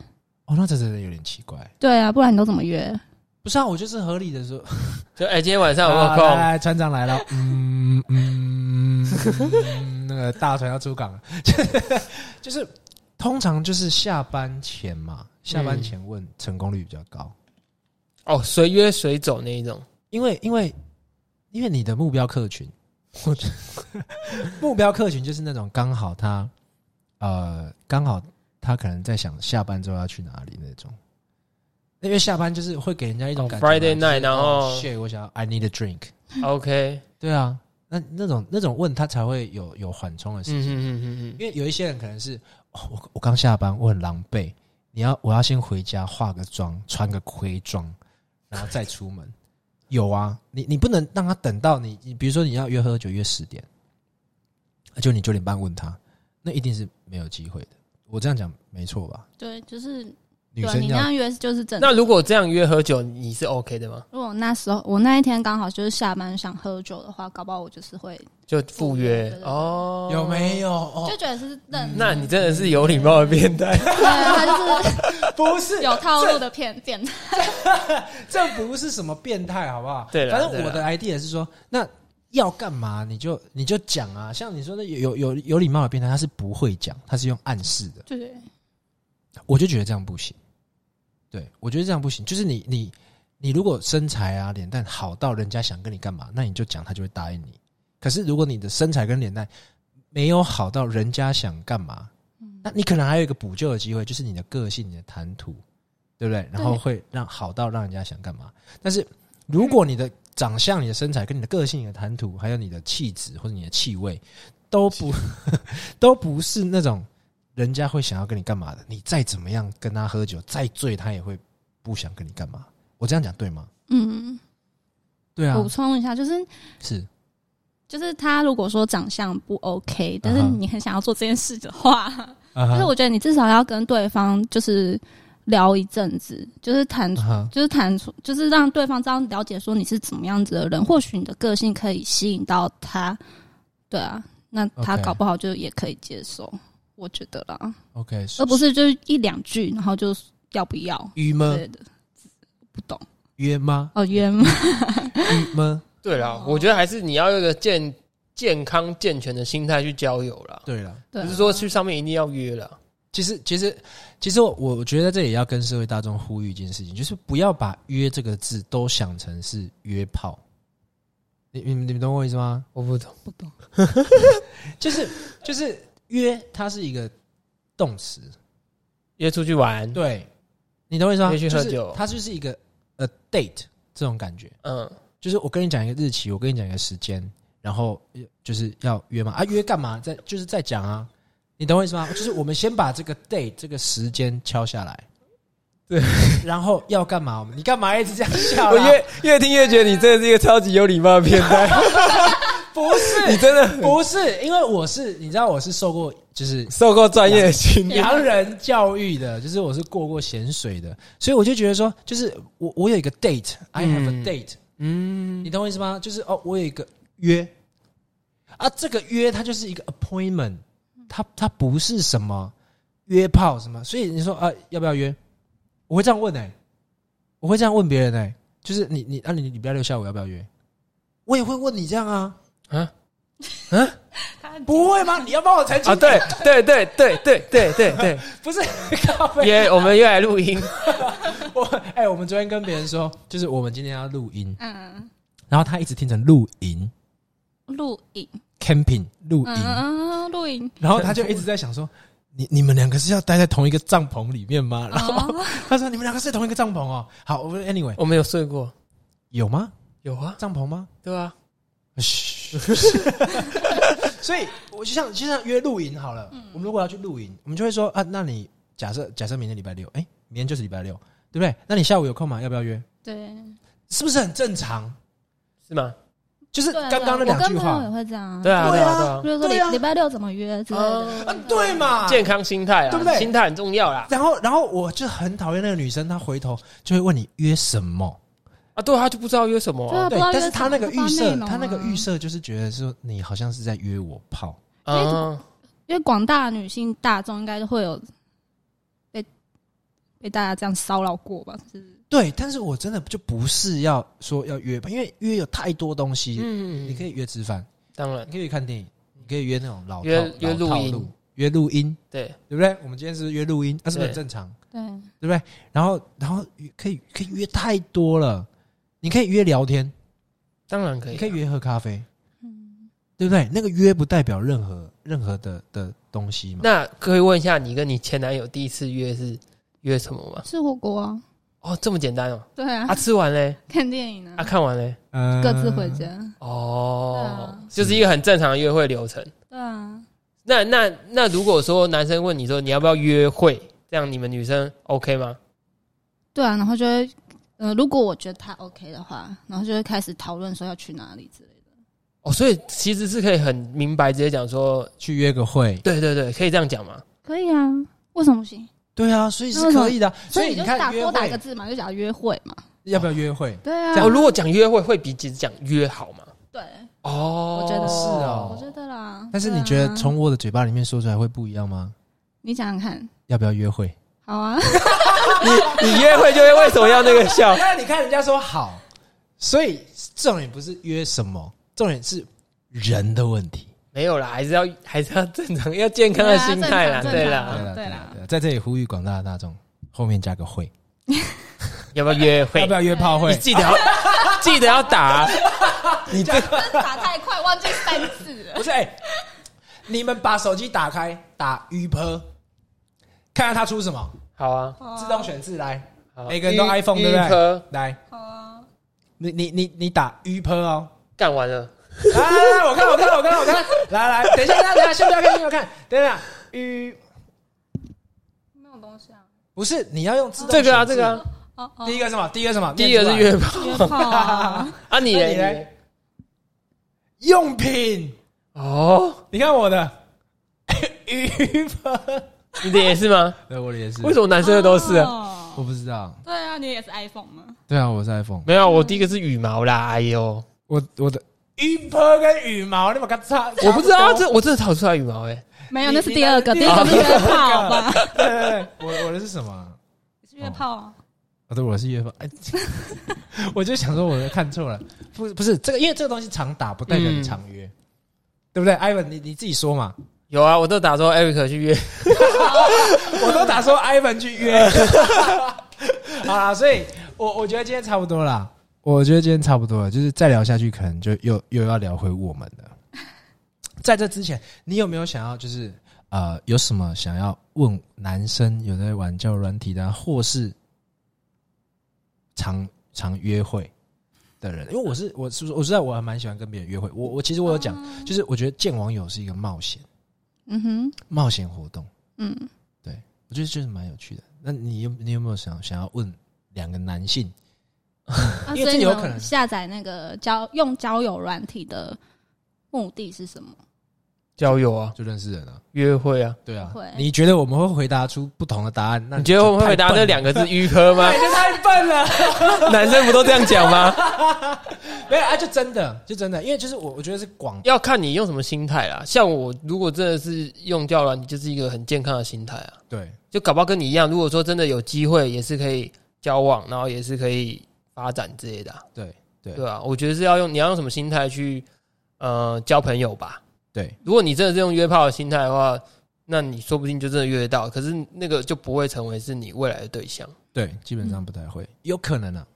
哦，那这真的有点奇怪。对啊，不然你都怎么约？不是啊，我就是合理的说，就哎，今天晚上有没有啊来空？来，船长来了，嗯 嗯，嗯那个大船要出港了，就是通常就是下班前嘛，下班前问成功率比较高，哦，随约随走那一种。因为因为因为你的目标客群，我觉得目标客群就是那种刚好他呃刚好他可能在想下班之后要去哪里那种。因为下班就是会给人家一种哦感觉嘛、Friday night，就是然后哦 shit，我想要 I need a drink，OK，对啊，那那种那种问他才会有有缓冲的时间，嗯嗯嗯嗯嗯，因为有一些人可能是，哦、我我刚下班，我很狼狈，你要我要先回家化个妆，穿个盔装，然后再出门。有啊，你你不能让他等到你，你比如说你要约喝酒约十点，就你九点半问他，那一定是没有机会的。我这样讲没错吧？对，就是对生要你那样约就是正常。那如果这样约喝酒，你是 OK 的吗？如果那时候我那一天刚好就是下班想喝酒的话，搞不好我就是会就赴约对对对哦？有没有？哦就，觉得是认，那你真的是有礼貌的变态。对，他就是 不是有套路的骗变态。这不是什么变态，好不好？对啦对啦反正我的 idea 是说，那要干嘛你就你就讲啊。像你说的有有有有礼貌的变态，他是不会讲，他是用暗示的。对，我就觉得这样不行。对我觉得这样不行，就是你你你如果身材啊脸蛋好到人家想跟你干嘛，那你就讲，他就会答应你。可是如果你的身材跟脸蛋没有好到人家想干嘛，那你可能还有一个补救的机会，就是你的个性、你的谈吐，对不对？然后会让好到让人家想干嘛。但是如果你的长相、你的身材跟你的个性、你的谈吐，还有你的气质或者你的气味都不 都不是那种人家会想要跟你干嘛的，你再怎么样跟他喝酒，再醉，他也会不想跟你干嘛。我这样讲对吗？嗯，对啊。补，充一下，就是是。就是他如果说长相不 OK，但是你很想要做这件事的话，就是我觉得你至少要跟对方就是聊一阵子，就是谈就是谈出，就是让对方这样了解说你是怎么样子的人，或许你的个性可以吸引到他，对啊，那他搞不好就也可以接受，我觉得啦，，OK，而不是就是一两句，然后就要不要之约吗？不懂约吗？哦，约吗？约吗？对啦，我觉得还是你要有一个健健康健全的心态去交友啦，对了。不是说去上面一定要约啦。其实，其实，其实我，我觉得这也要跟社会大众呼吁一件事情，就是不要把“约”这个字都想成是约炮。你你你们懂我意思吗？我不懂，不懂，就是就是约，它是一个动词，约出去玩，对，你懂我意思吗？约去喝就是酒它就是一个 a date 这种感觉，嗯，就是我跟你讲一个日期，我跟你讲一个时间，然后就是要约嘛啊，约干嘛？在就是在讲啊，你懂我意思吗？就是我们先把这个 date 这个时间敲下来，对，然后要干嘛？我们你干嘛一直这样笑？我越越听越觉得你真的是一个超级有礼貌的变态，不是，你真的不是，因为我是你知道我是受过就是受过专业的训练。洋人教育的，就是我是过过咸水的，所以我就觉得说，就是我我有一个 date，I have a 嗯 date，、嗯你，懂我意思吗？就是哦，我有一个约啊，这个约它就是一个 appointment，它它不是什么约炮什么，所以你说啊要不要约？我会这样问哎、我会这样问别人哎、就是你你啊你你不要留下我要不要约？我也会问你这样啊，啊？啊？不会吗？你要帮我澄清。啊，对对对对对对对对，不是约我们又来录音，我哎、我们昨天跟别人说，就是我们今天要录音，嗯，然后他一直听成录音录影，camping 露营，嗯，露营，然后他就一直在想说，你你们两个是要待在同一个帐篷里面吗？然后哦，他说你们两个睡同一个帐篷哦。好，我 anyway 我没有睡过，有吗？有啊，帐篷吗？对啊，嘘，所以我就像就像约露营好了，我们如果要去露营，我们就会说啊，那你假设假设明天礼拜六，哎、明天就是礼拜六，对不对？那你下午有空吗？要不要约？对，是不是很正常？是吗？就是刚刚那两句我跟朋友也，会这样啊，对啊，对啊，对啊比。如说对啊礼礼拜六怎么约之类的，啊，对嘛？健康心态啊，对不对心态很重要啦。然后，然后我就很讨厌那个女生，她回头就会问你约什么。啊，对，她就不知道约什么啊。对但是她那个预设她那个啊预设就是觉得说你好像是在约我泡。啊，因为广大女性大众应该都会有被被大家这样骚扰过吧？就是对，但是我真的就不是要说要约吧，因为约有太多东西，嗯，你可以约吃饭，当然你可以看电影，你可以约那种老套约约录音路约录音，对，对不对？我们今天是不是约录音，那、是不是很正常？对，对不对？然后，然后可以可以约太多了，你可以约聊天，当然可以啊。你可以约喝咖啡，嗯，对不对？那个约不代表任何任何的的东西嘛。那可以问一下，你跟你前男友第一次约是约什么吗？吃火锅啊，哦，这么简单哦。对啊啊，，吃完嘞，看电影啊，啊，看完嘞，呃各自回。家，哦就是一个很正常的约会流程。对啊，那那那如果说男生问你说你要不要约会，这样你们女生 OK 吗？对啊，然后就会，呃，如果我觉得他 OK 的话，然后就会开始讨论说要去哪里之类的。哦，所以其实是可以很明白直接讲说，去约个会，对对对，可以这样讲吗？可以啊，为什么不行？对啊，所以是可以的啊。所以你看约就打多打一会个字嘛，就讲约会嘛。要不要约会？对啊，哦，如果讲约会会比只讲约好吗？对，哦，我觉得是哦我觉得啦。但是你觉得从我的嘴巴里面说出来会不一样吗？你想想看，要不要约会？好啊，你你约会就会为什么要那个笑？那你看人家说好，所以重点不是约什么，重点是人的问题。没有啦，还是要 还是要正常，要健康的心态啦，对啦，对啦，在这里呼吁广大的大众，后面加个会，要不要约会？要不要约炮会？你？记得要记得要打，你这 打太快忘记三次了。不。是，哎、你们把手机打开，打鱼婆，看看它出什么，好啊，自动选字来，好。每个人都 iPhone 对不对？来，好啊，你你你你打鱼婆哦。干完了，来来来，我看我看我看我看，来来，等一下等一下，先不要看先不要看，等一下，鱼没有东西啊。不是你要用自动这个啊，这个啊，哦哦，第一个什么？第一个什么？第一个是念出来约炮啊，啊，你你嘞用品，哦，你看我的鱼婆，你的也是吗？对，我的也是。为什么男生的都是我不知道。对啊，你也是 iPhone 吗？对啊，我是 iPhone。没有，我第一个是羽毛啦，哎呦，我我的鱼婆跟羽毛，你把它差，我不知道啊，这我真的炒出来羽毛哎，没有，那是第二个，第一个是约炮吧？对对对，我我的是什么？是约炮啊。哦，对，我是约炮。哎，我就想说，我看错了，不不是这个，因为这个东西常打不代表你常约，对不对？Ivan，你你自己说嘛。有啊，我都打说 Eric 去约，我都打说 Ivan 去约。好啦，所以我我觉得今天差不多啦。我觉得今天差不多了，就是再聊下去，可能就又又要聊回我们了。在这之前，你有没有想要就是呃，有什么想要问男生有在玩交友软体的啊，或是常常约会的人？因为我是我是我知道我还蛮喜欢跟别人约会。我我其实我有讲，就是我觉得见网友是一个冒险嗯哼，冒险活动。嗯，对我觉得就是蛮有趣的。那你有你有没有想想要问两个男性？啊因为你有可能下载那个交用交友软体的目的是什么？交友啊，就认识人啊？约会啊，对啊会。你觉得我们会回答出不同的答案？那你觉得我们会回答这两个字预科吗？太笨了！男生不都这样讲吗？没有啊，就真的，就真的，因为就是我我觉得是广要看你用什么心态啦。像我如果真的是用掉了，你，就是一个很健康的心态啊。对就搞不好跟你一样，如果说真的有机会，也是可以交往，然后也是可以发展之类的啊、对对对啊，我觉得是要用你要用什么心态去呃交朋友吧。对如果你真的是用约炮的心态的话，那你说不定就真的约得到，可是那个就不会成为是你未来的对象，对，基本上不太会，有可能啊，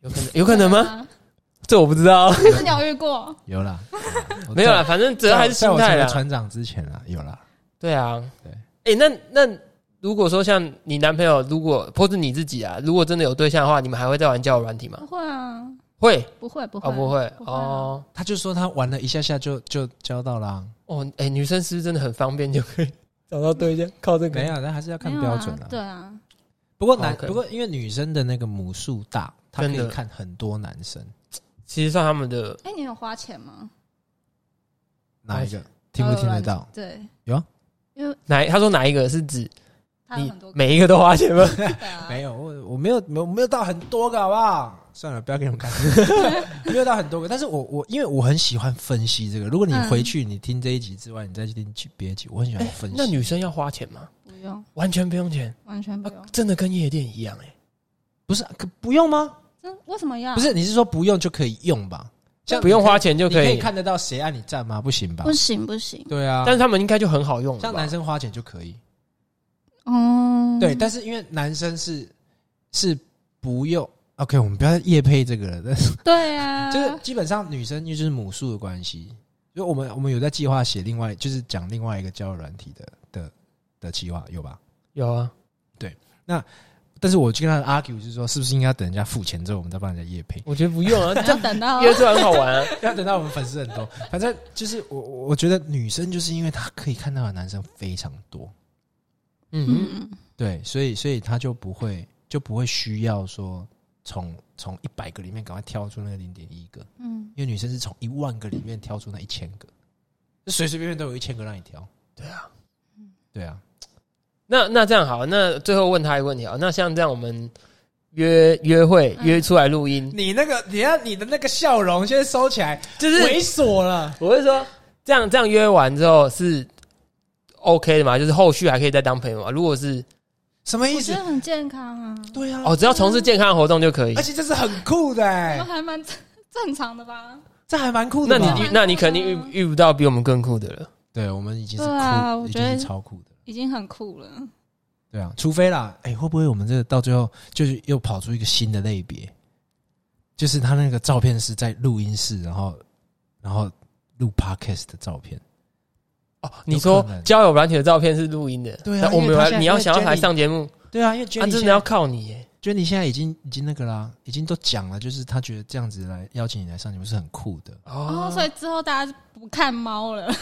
有可能有可能吗？吗？这我不知道，还是你有遇过？有啦，我没有啦，反正主要还是心态啦。船长之前啦，有啦，对啊，对。哎、那那如果说像你男朋友，如果或者你自己啊，如果真的有对象的话，你们还会再玩交友软体吗不？会啊，会不会，不会，哦，不会不会啊哦他就说他玩了一下下就就交到啦，哦，哎、女生是不是真的很方便就可以找到对象？靠这个没有，但还是要看没有标准啊。对啊，不过男，OK 不过因为女生的那个母数大，她可真的以看很多男生。其实算他们的哎，你有花钱吗？哪一个？听不听得到？对，有啊，因为哪？他说哪一个是指你每一个都花钱吗？没有，我我没有没有没有到很多个，好不好？算了，不要给你们看，没有到很多个。但是我我因为我很喜欢分析这个。如果你嗯回去你听这一集之外，你再去听别的集，我很喜欢分析。那女生要花钱吗？不用，完全不用钱，啊完全不用。真的跟夜店一样哎、不是可不用吗？这为什么要？不是，你是说不用就可以用吧？像不用花钱就你可可以。看得到谁按你赞吗？不行吧不？行不行。对啊，但是他们应该就很好用了，像男生花钱就可以。哦，对，但是因为男生是是不用。OK，我们不要再夜配这个了，但是对啊，就是基本上女生因为就是母数的关系，就我们我们有在计划写另外就是讲另外一个交友软体的的的计划有吧？有啊，对。那但是我就跟他 argue 就是说，是不是应该等人家付钱之后，我们再帮人家夜配？我觉得不用啊，要等到约出来很好玩啊。要等到我们粉丝很多，反正就是我我我觉得女生就是因为她可以看到的男生非常多，嗯，嗯，对，所以所以他就不会就不会需要说从从一百个里面赶快挑出那个零点一个，嗯，因为女生是从一万个里面挑出那一千个，就随随便便都有一千个让你挑。对啊。对啊，那那这样好，那最后问他一个问题啊，那像这样我们约约会嗯约出来录音，你那个，你要你的那个笑容，先收起来，就是猥琐了。我是说，这样这样约完之后是 OK 的嘛？就是后续还可以再当朋友嘛？如果是什么意思我觉得？很健康啊，对啊，哦，只要从事健康活动就可以而。且这是很酷的哎那，还蛮正常的吧？这还蛮酷的吧。那你那你肯定遇遇不到比我们更酷的了。对我们已经是对啊酷，我觉得已经是超酷的。已经很酷了。对啊，除非啦，哎、会不会我们这个到最后就是又跑出一个新的类别？就是他那个照片是在录音室，然后然后录 podcast 的照片。哦，你说交友软体的照片是录音的，对啊我们你要想要来上节目，对啊，因为啊，Jenny 现真的要靠你耶。Jenny 现在已经已经那个啦，已经都讲了，就是他觉得这样子来邀请你来上节目是很酷的，哦，所以之后大家不看猫了，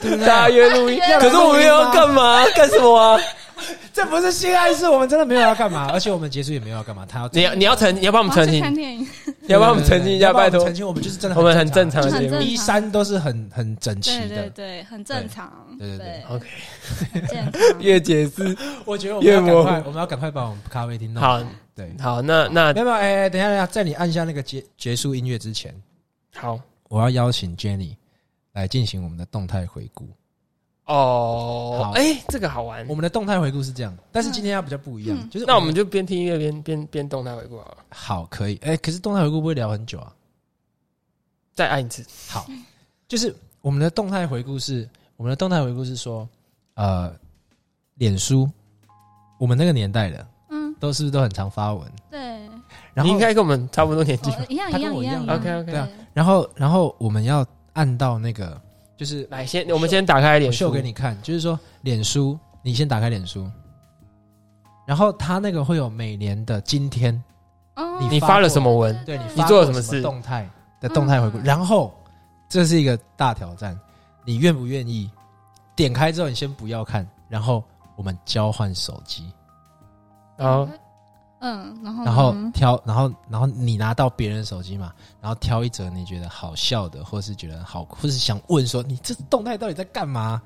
对不对？大家约录音，可是我们要干嘛？干什么啊？这不是性暗示我们真的没有要干嘛，而且我们结束也没有要干嘛。他要你要你要澄，你要帮我们澄清看，电影。你 要帮我们澄清一下，拜托澄。清，我们就是真的我们很正常的节目很正常一三都是很很整齐的。对对，很正常。对对对 OK。越解释我觉得我们要越模糊赶快，我们要赶快把我们咖啡厅弄好，对，好，那那没有哎、哎等一下等一下，在你按下那个结结束音乐之前，好我要邀请 Jenny 来进行我们的动态回顾。好，哦哎，这个好玩我。们的动态回顾是这样，但是今天要比较不一样，嗯就是那我们就边听音乐边边边动态回顾好了，好可以，哎、可是动态回顾不会聊很久啊？再按一次。好，就是我们的动态回顾是，我们的动态回顾是说，呃，脸书，我们那个年代的嗯，都是不是都很常发文？对，然后你应该跟我们差不多年纪哦一样他一样一样。跟我一样 OK，OK 对对啊然后然后我们要按到那个，就是来，先我们先打开脸书。秀给，你看，就是说脸书，你先打开脸书，然后它那个会有每年的今天，哦你发了什么文？对你对发过什做了什么事？动态的动态回顾，嗯然后这是一个大挑战，你愿不愿意？点开之后，你先不要看，然后我们交换手机，然后嗯，然后然后挑，然后然后你拿到别人的手机嘛，然后挑一则你觉得好笑的，或是觉得好，或是想问说你这动态到底在干嘛？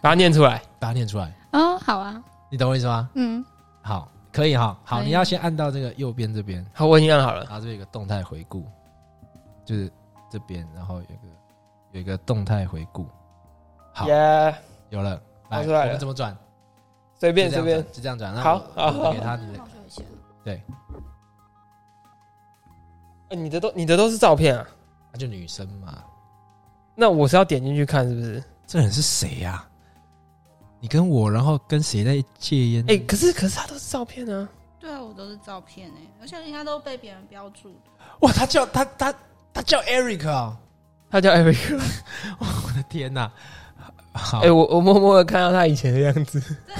把它念出来。把它念出来，哦，好啊，你懂我意思吗？嗯，好，可以哈，好，你要先按到这个右边这边，好，我已经按好了。然后这边有个动态回顾，就是这边，然后有个有一个动态回顾，好，耶，有了，来，拿出来了我们怎么转？随便随便就这样转，。就这样转。那好我好给他你的，对，呃你的都你的都是照片啊？那就女生嘛。那我是要点进去看是不是？这人是谁呀？你跟我，然后跟谁在戒烟？哎，可是可是他都是照片啊。对啊，我都是照片哎，而且应该都被别人标注的。哇，他叫他他他叫 Eric 啊！他叫 Eric。我的天哪！好，哎，我我默默的看到他以前的样子。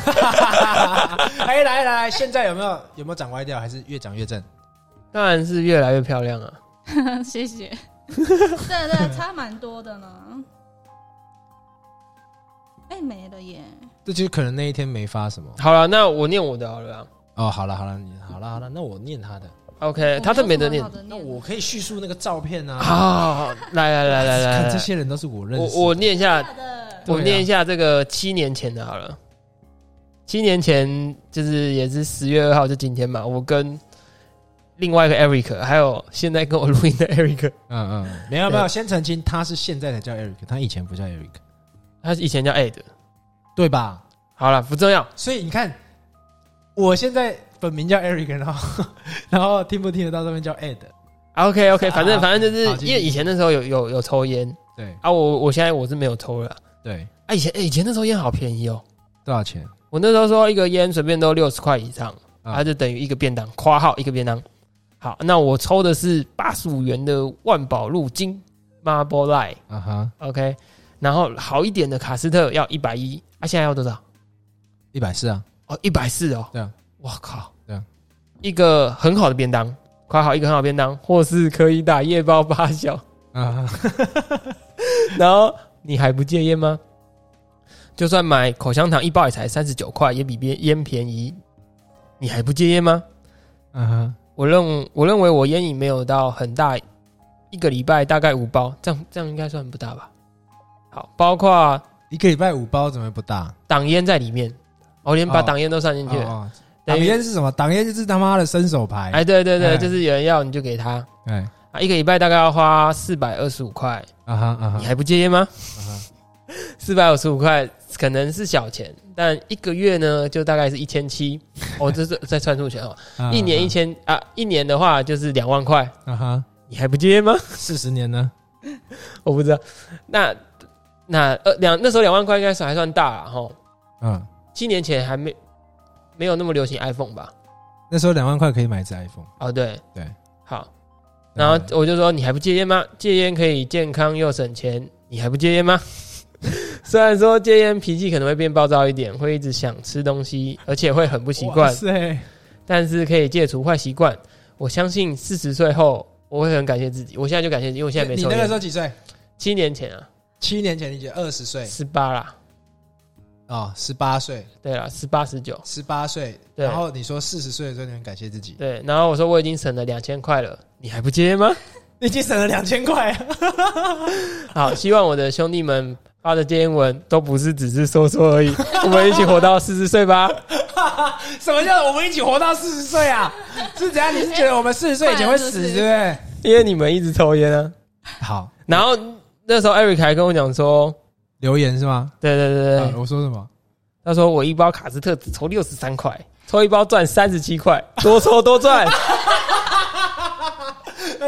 哎，来来来，现在有没有有没有长歪掉，还是越长越正？当然是越来越漂亮啊。谢谢。对对，差蛮多的呢。哎，没了耶！这就可能那一天没发什么。好了，那我念我的好了啊。哦，好了好了，你好了好了，那我念他的，OK，他都没得念那我可以叙述那个照片啊。好好好，来来来来来看，这些人都是我认识的。我我念一下我念一下这个七年前的好了。七年前就是也是十月二号，就今天嘛。我跟另外一个 Eric，还有现在跟我录音的 Eric，嗯嗯，没有没有，先澄清，他是现在才叫 Eric，他以前不叫 Eric，他以前叫 Ed。对吧？好了，不重要。所以你看，我现在本名叫 Eric，然后 然后听不听得到这边叫 Ed？OK OK，反正啊反正就是因为以前那时候有有有抽烟对啊，我我现在我是没有抽了对，啊。以前、欸以前那时候烟好便宜哦，多少钱？我那时候说一个烟随便都六十块以上，啊它就等于一个便当，括号一个便当。好，那我抽的是八十五元的万宝路金 Marble Light。啊哈，OK，然后好一点的卡斯特要一百一，啊，现在要多少？一百四啊，哦，一百四哦。对啊，我靠，对啊，一个很好的便当，括号一个很好的便当，或是可以打夜包八小。啊哈，然后你还不戒烟吗？就算买口香糖一包也才三十九块，也比别烟便宜，你还不戒烟吗？嗯哼，我认我认为我烟瘾没有到很大，一个礼拜大概五包，这样这样应该算不大吧？好，包括一个礼拜五包怎么会不大？挡烟在里面。我连把哦挡烟都算进去挡烟是什么？挡烟就是他妈的伸手牌。哎，对对对，哎就是有人要你就给他哎，啊，一个礼拜大概要花四百二十五块，啊哈啊哈你还不戒烟吗？四百五十五块可能是小钱，但一个月呢就大概是一千七。我，这是在算数学哦，啊一年一千啊，一年的话就是两万块，啊哈，你还不戒烟吗？四十年呢？我不知道。那那呃两那时候两万块应该是还算大了哈。嗯，七年前还没没有那么流行 iPhone 吧？那时候两万块可以买一只 iPhone。哦，对对，好。然后我就说你还不戒烟吗？戒烟可以健康又省钱，你还不戒烟吗？虽然说戒烟脾气可能会变暴躁一点，会一直想吃东西，而且会很不习哇惯，塞，但是可以戒除坏习惯。我相信四十岁后我会很感谢自己。我现在就感谢，因为我现在没抽你那个时候。几岁？七年前啊，七年前，你姐二十岁十八啦，哦，十八岁，对了，十八十九，十八岁。对然后你说四十岁的时候，你很感谢自己，对。然后我说我已经省了两千块了，你还不戒烟吗？你已经省了两千块。好，希望我的兄弟们发的戒烟文都不是只是说说而已，我们一起活到四十岁吧。什么叫我们一起活到四十岁啊？是怎样？你是觉得我们四十岁以前会死，对不对？因为你们一直抽烟啊。好，然后那时候 Eric 还跟我讲说，留言是吗？对对对对，啊我说什么？他说我一包卡斯特只抽六十三块，抽一包赚三十七块，多抽多赚。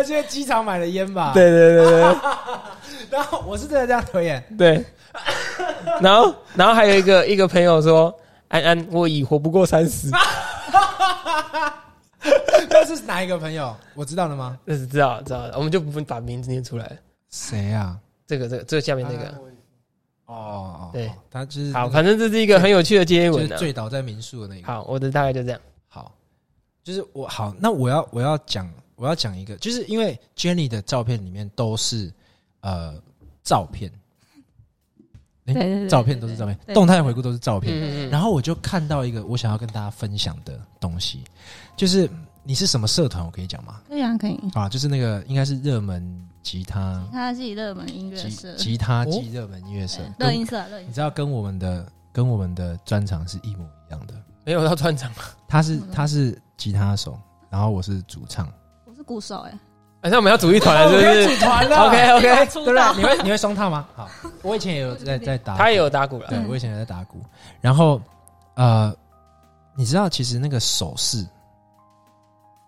那是因为机场买的烟吧？。对对对对 然后我是真的这样留言，对。然后然后还有一个一个朋友说，安安，我已活不过三十，那是哪一个朋友？我知道了吗？这是知道知道的，我们就不把名字念出来了。谁啊？这个这个这个下面那个，哦哦，对，他就是好，反正这是一个很有趣的接就是。醉倒在民宿的那个。好，我的大概就这样。好，就是我好，那我要我要讲我要讲一个，就是因为 Jenny 的照片里面都是呃照片，诶对对对，照片都是照片，对动态回顾都是照片。然后我就看到一个我想要跟大家分享的东西，就是你是什么社团？我可以讲吗？可以啊，可以。啊，就是那个应该是热门吉他他是热门音乐吉社，吉他哦暨热门音乐社对，热跟音社，乐音社。你知道跟我们的跟我们的专长是一模一样的。没有到专场，他是嗯他是吉他手，然后我是主唱，鼓手哎，反正我们要组一团了，是不是组团了？OK OK，对不对？你 会你会双踏吗？好，我以前也有在 在打鼓，他也有打鼓了。嗯对我以前也在打鼓，然后呃，你知道其实那个手势，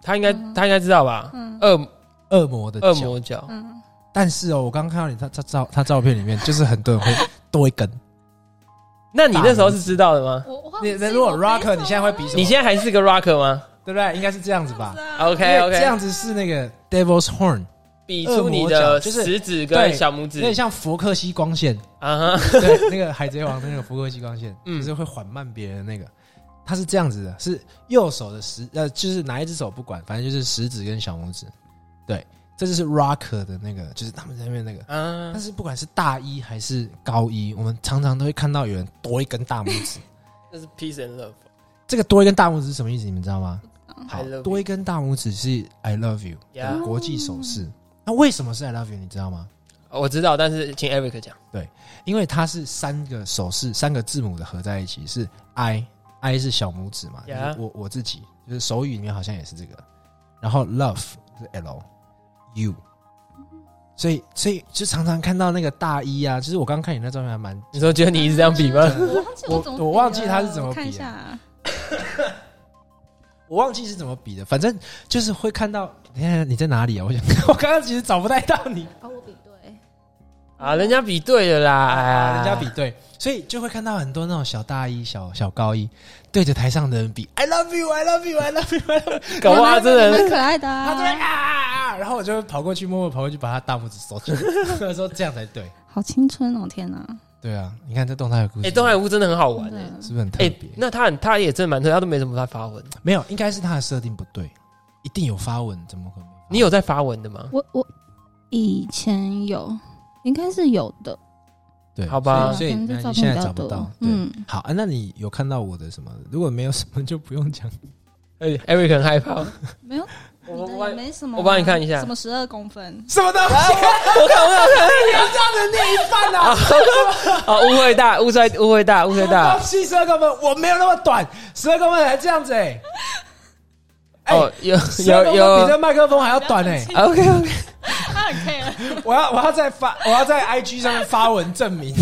他应该嗯他应该知道吧？嗯恶恶魔的恶脚魔脚，嗯，但是哦，我刚刚看到你他他照他照片里面，就是很多人会多一根。那你那时候是知道的吗？你如果 rocker，你现在会比什么？你现在还是个 rocker 吗对不对？应该是这样子吧？？OK OK，这样子是那个 Devil's Horn，比出你的就是食指跟小拇指有点像佛克西光线，啊哈，对，那个海贼王的那个佛克西光线，嗯就是会缓慢别人那个，它是这样子的，是右手的食呃，就是哪一只手不管，反正就是食指跟小拇指，对，这就是 rocker 的那个，就是他们在那边那个。嗯但，是不管是大一还是高一，我们常常都会看到有人多一根大拇指。这是 peace and love。这个多一根大拇指是什么意思？你们知道吗？好多一根大拇指是 I love you 的国际手势。那为什么是 I love you？你知道吗？我知道，但是请 Eric 讲。对因为它是三个手势、三个字母的合在一起，是 I，I 是小拇指嘛我我自己就是手语里面好像也是这个，然后 love 是 L，U，所以所以就常常看到那个大一啊，就是我刚刚看你那照片还蛮，你说觉得你一直这样比吗？我忘记我忘记他是怎么比一下啊，我忘记是怎么比的，反正就是会看到，你看你在哪里啊？我想我刚刚其实找不太到你哦，我比对，啊，人家比对了啦，哎呀，啊，人家比对，所以就会看到很多那种小大一、小小高一对着台上的人比 I love you，I love you，I love you，I love you。搞不好真的蛮可爱的他对啊，啊，然后我就跑过去，默默跑过去，把他大拇指收起来，他说这样才对。好青春哦，天哪！对啊，你看这动态的故事，哎，东海屋真的很好玩哎。是不是很特哎别？，那他很他也真的蛮特，他都没怎么在发文。没有，应该是他的设定不对，一定有发文，怎么可能没？你有在发文的吗？我我以前有，应该是有的，对，好吧所以你现在找不到。。嗯，好啊，那你有看到我的什么？如果没有什么就不用讲。哎，Eric 很害怕。没有我我也没什么啊，我帮你看一下什么十二公分？什么东西？我看我看你要这样子念一半啊！啊，误会大，误会误会大，误会大。七十二公分，我没有那么短，十二公分还这样子哎、哎哦，有有有这麦克风还要短哎、，OK OK，他很 care，我要我要再发，我要在 IG 上面发文证明。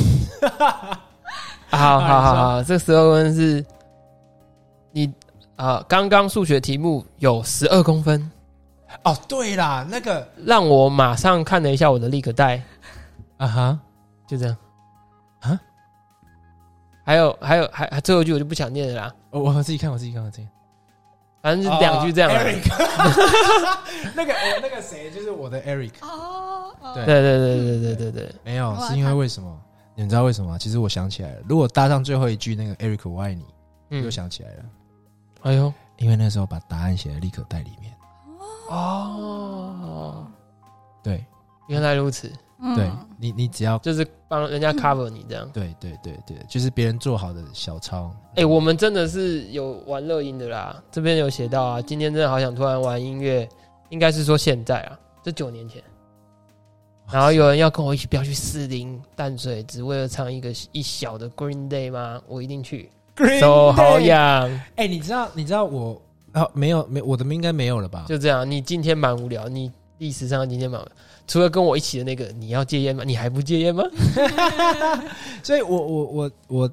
好好好好，这十二公分是你啊，刚刚数学题目有十二公分，哦，对啦，那个让我马上看了一下我的立可带，啊哈，就这样。啊。还有还有还还最后一句我就不想念了啦，我我自己看，我自己看，我自己看。反正就两句这样 那个那个谁，就是我的 Eric。哦，哦。对。对对对对对对对，没有，是因为为什么？你们知道为什么吗？其实我想起来了，如果搭上最后一句那个 Eric 我爱你，嗯。又，想起来了，哎呦，因为那时候把答案写在立可袋里面。哦，对原来如此，嗯对，你你只要就是帮人家 cover 你这样。对对对对，就是别人做好的小抄。哎、我们真的是有玩乐音的啦，这边有写到啊，今天真的好想突然玩音乐，应该是说现在啊，这九年前，然后有人要跟我一起飙去四零淡水，只为了唱一个一小的 Green Day 吗？我一定去，Green 手好 Day 痒，哎、你知道你知道我啊没有没我的应该没有了吧？就这样。你今天蛮无聊，你历史上今天蛮无聊，除了跟我一起的那个，你要戒烟吗？你还不戒烟吗？所以我我我我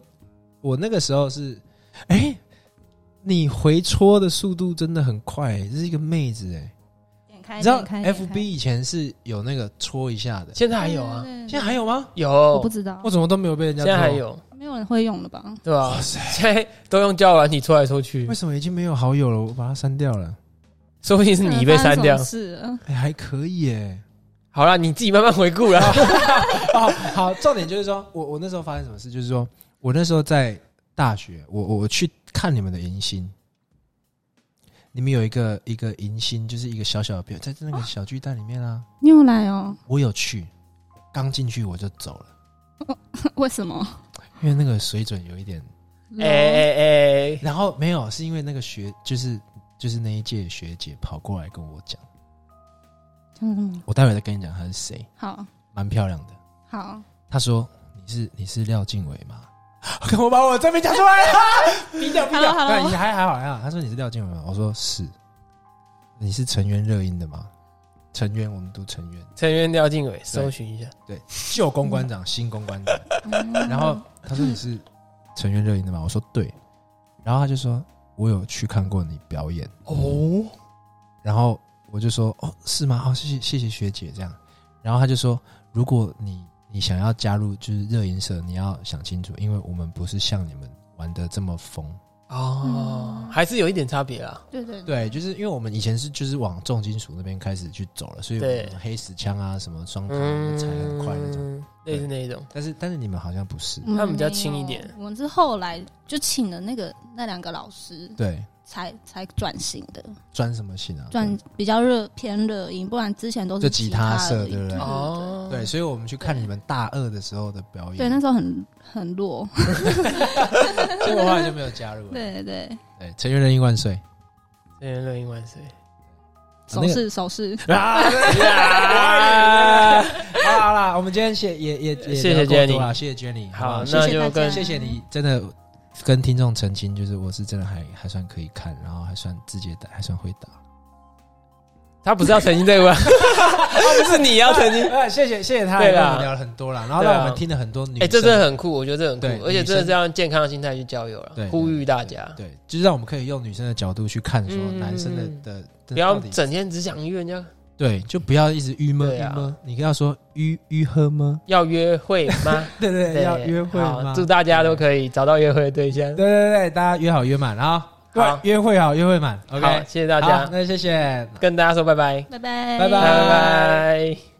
我那个时候是，哎、你回戳的速度真的很快、这是一个妹子哎、点开，你知道点开点开 FB 以前是有那个戳一下的，现在还有啊，对对对现在还有吗？有，我不知道我，怎么都没有被人家戳？现在还有，没有人会用了吧？对吧、在都用交友软体戳来戳去为，什么已经没有好友了？我把它删掉了。说不定是你被删掉。是了，哎、还可以耶。好啦，你自己慢慢回顾啦。哦，好，重点就是说我我那时候发生什么事，就是说我那时候在大学，我我我去看你们的迎新，你们有一个一个迎新，就是一个小小的表，在那个小巨蛋里面啊，你有来哦？我有去，刚进去我就走了，为什么？因为那个水准有一点，哎哎哎，然后没有，是因为那个学就是就是那一届学姐跑过来跟我讲，讲什么？我待会再跟你讲她是谁，好蛮漂亮的。好，她说你是你是廖静伟吗？我把我真名讲出来了，低调低调。Hello，Hello 对，你还还好还好。他说你是廖静伟吗？我说是。你是成员热音的吗？成员，我们读成员。成员廖静伟，搜寻一下。对，旧公关长，新公关长。嗯然后他说你是成员热音的吗？我说对。然后他就说我有去看过你表演。哦，然后我就说哦是吗？哦谢谢谢谢学姐这样。然后他就说如果你你想要加入就是热音社，你要想清楚，因为我们不是像你们玩的这么疯。哦嗯，还是有一点差别啦。对对对，就是因为我们以前是就是往重金属那边开始去走了，所以我对们黑死枪啊什么双头才很快那种。嗯，类似那一种。但是但是你们好像不是，我们他们比较轻一点我们是后来就请了那个那两个老师，对，才才转型的，转什么型啊？转比较热偏热音，不然之前都是就吉他社对不对？哦，对，所以我们去看你们大二的时候的表演，对，那时候很很弱，所以我后来就没有加入了。对对，对，成员人音万岁。成员热音万岁！手势手势，啊！啊好啦好啦，我们今天谢也也也谢谢 Jenny 多啦谢谢 Jenny，好不，那就跟谢谢你，真的跟听众澄清，就是我是真的还还算可以看，然后还算自己打，还算会打。他不是要澄清这个吗？不是你要澄清。哎，谢谢谢谢他，对啦跟我们聊了很多啦，然后让我们听了很多女生，哎，这真的很酷，我觉得这很酷，而且真的是让健康的心态去交友对了，呼吁大家对，就是让我们可以用女生的角度去看，说嗯男生的的的不要整天只想约人家对，就不要一直郁闷啊闷，你要说郁郁喝吗？要约会吗？对对对，要约会吗？祝大家都可以找到约会的对象。对对对，大家约好约满啊！对好，约会好约会满，，OK，谢谢大家，那谢谢，跟大家说拜拜，拜拜拜拜拜拜。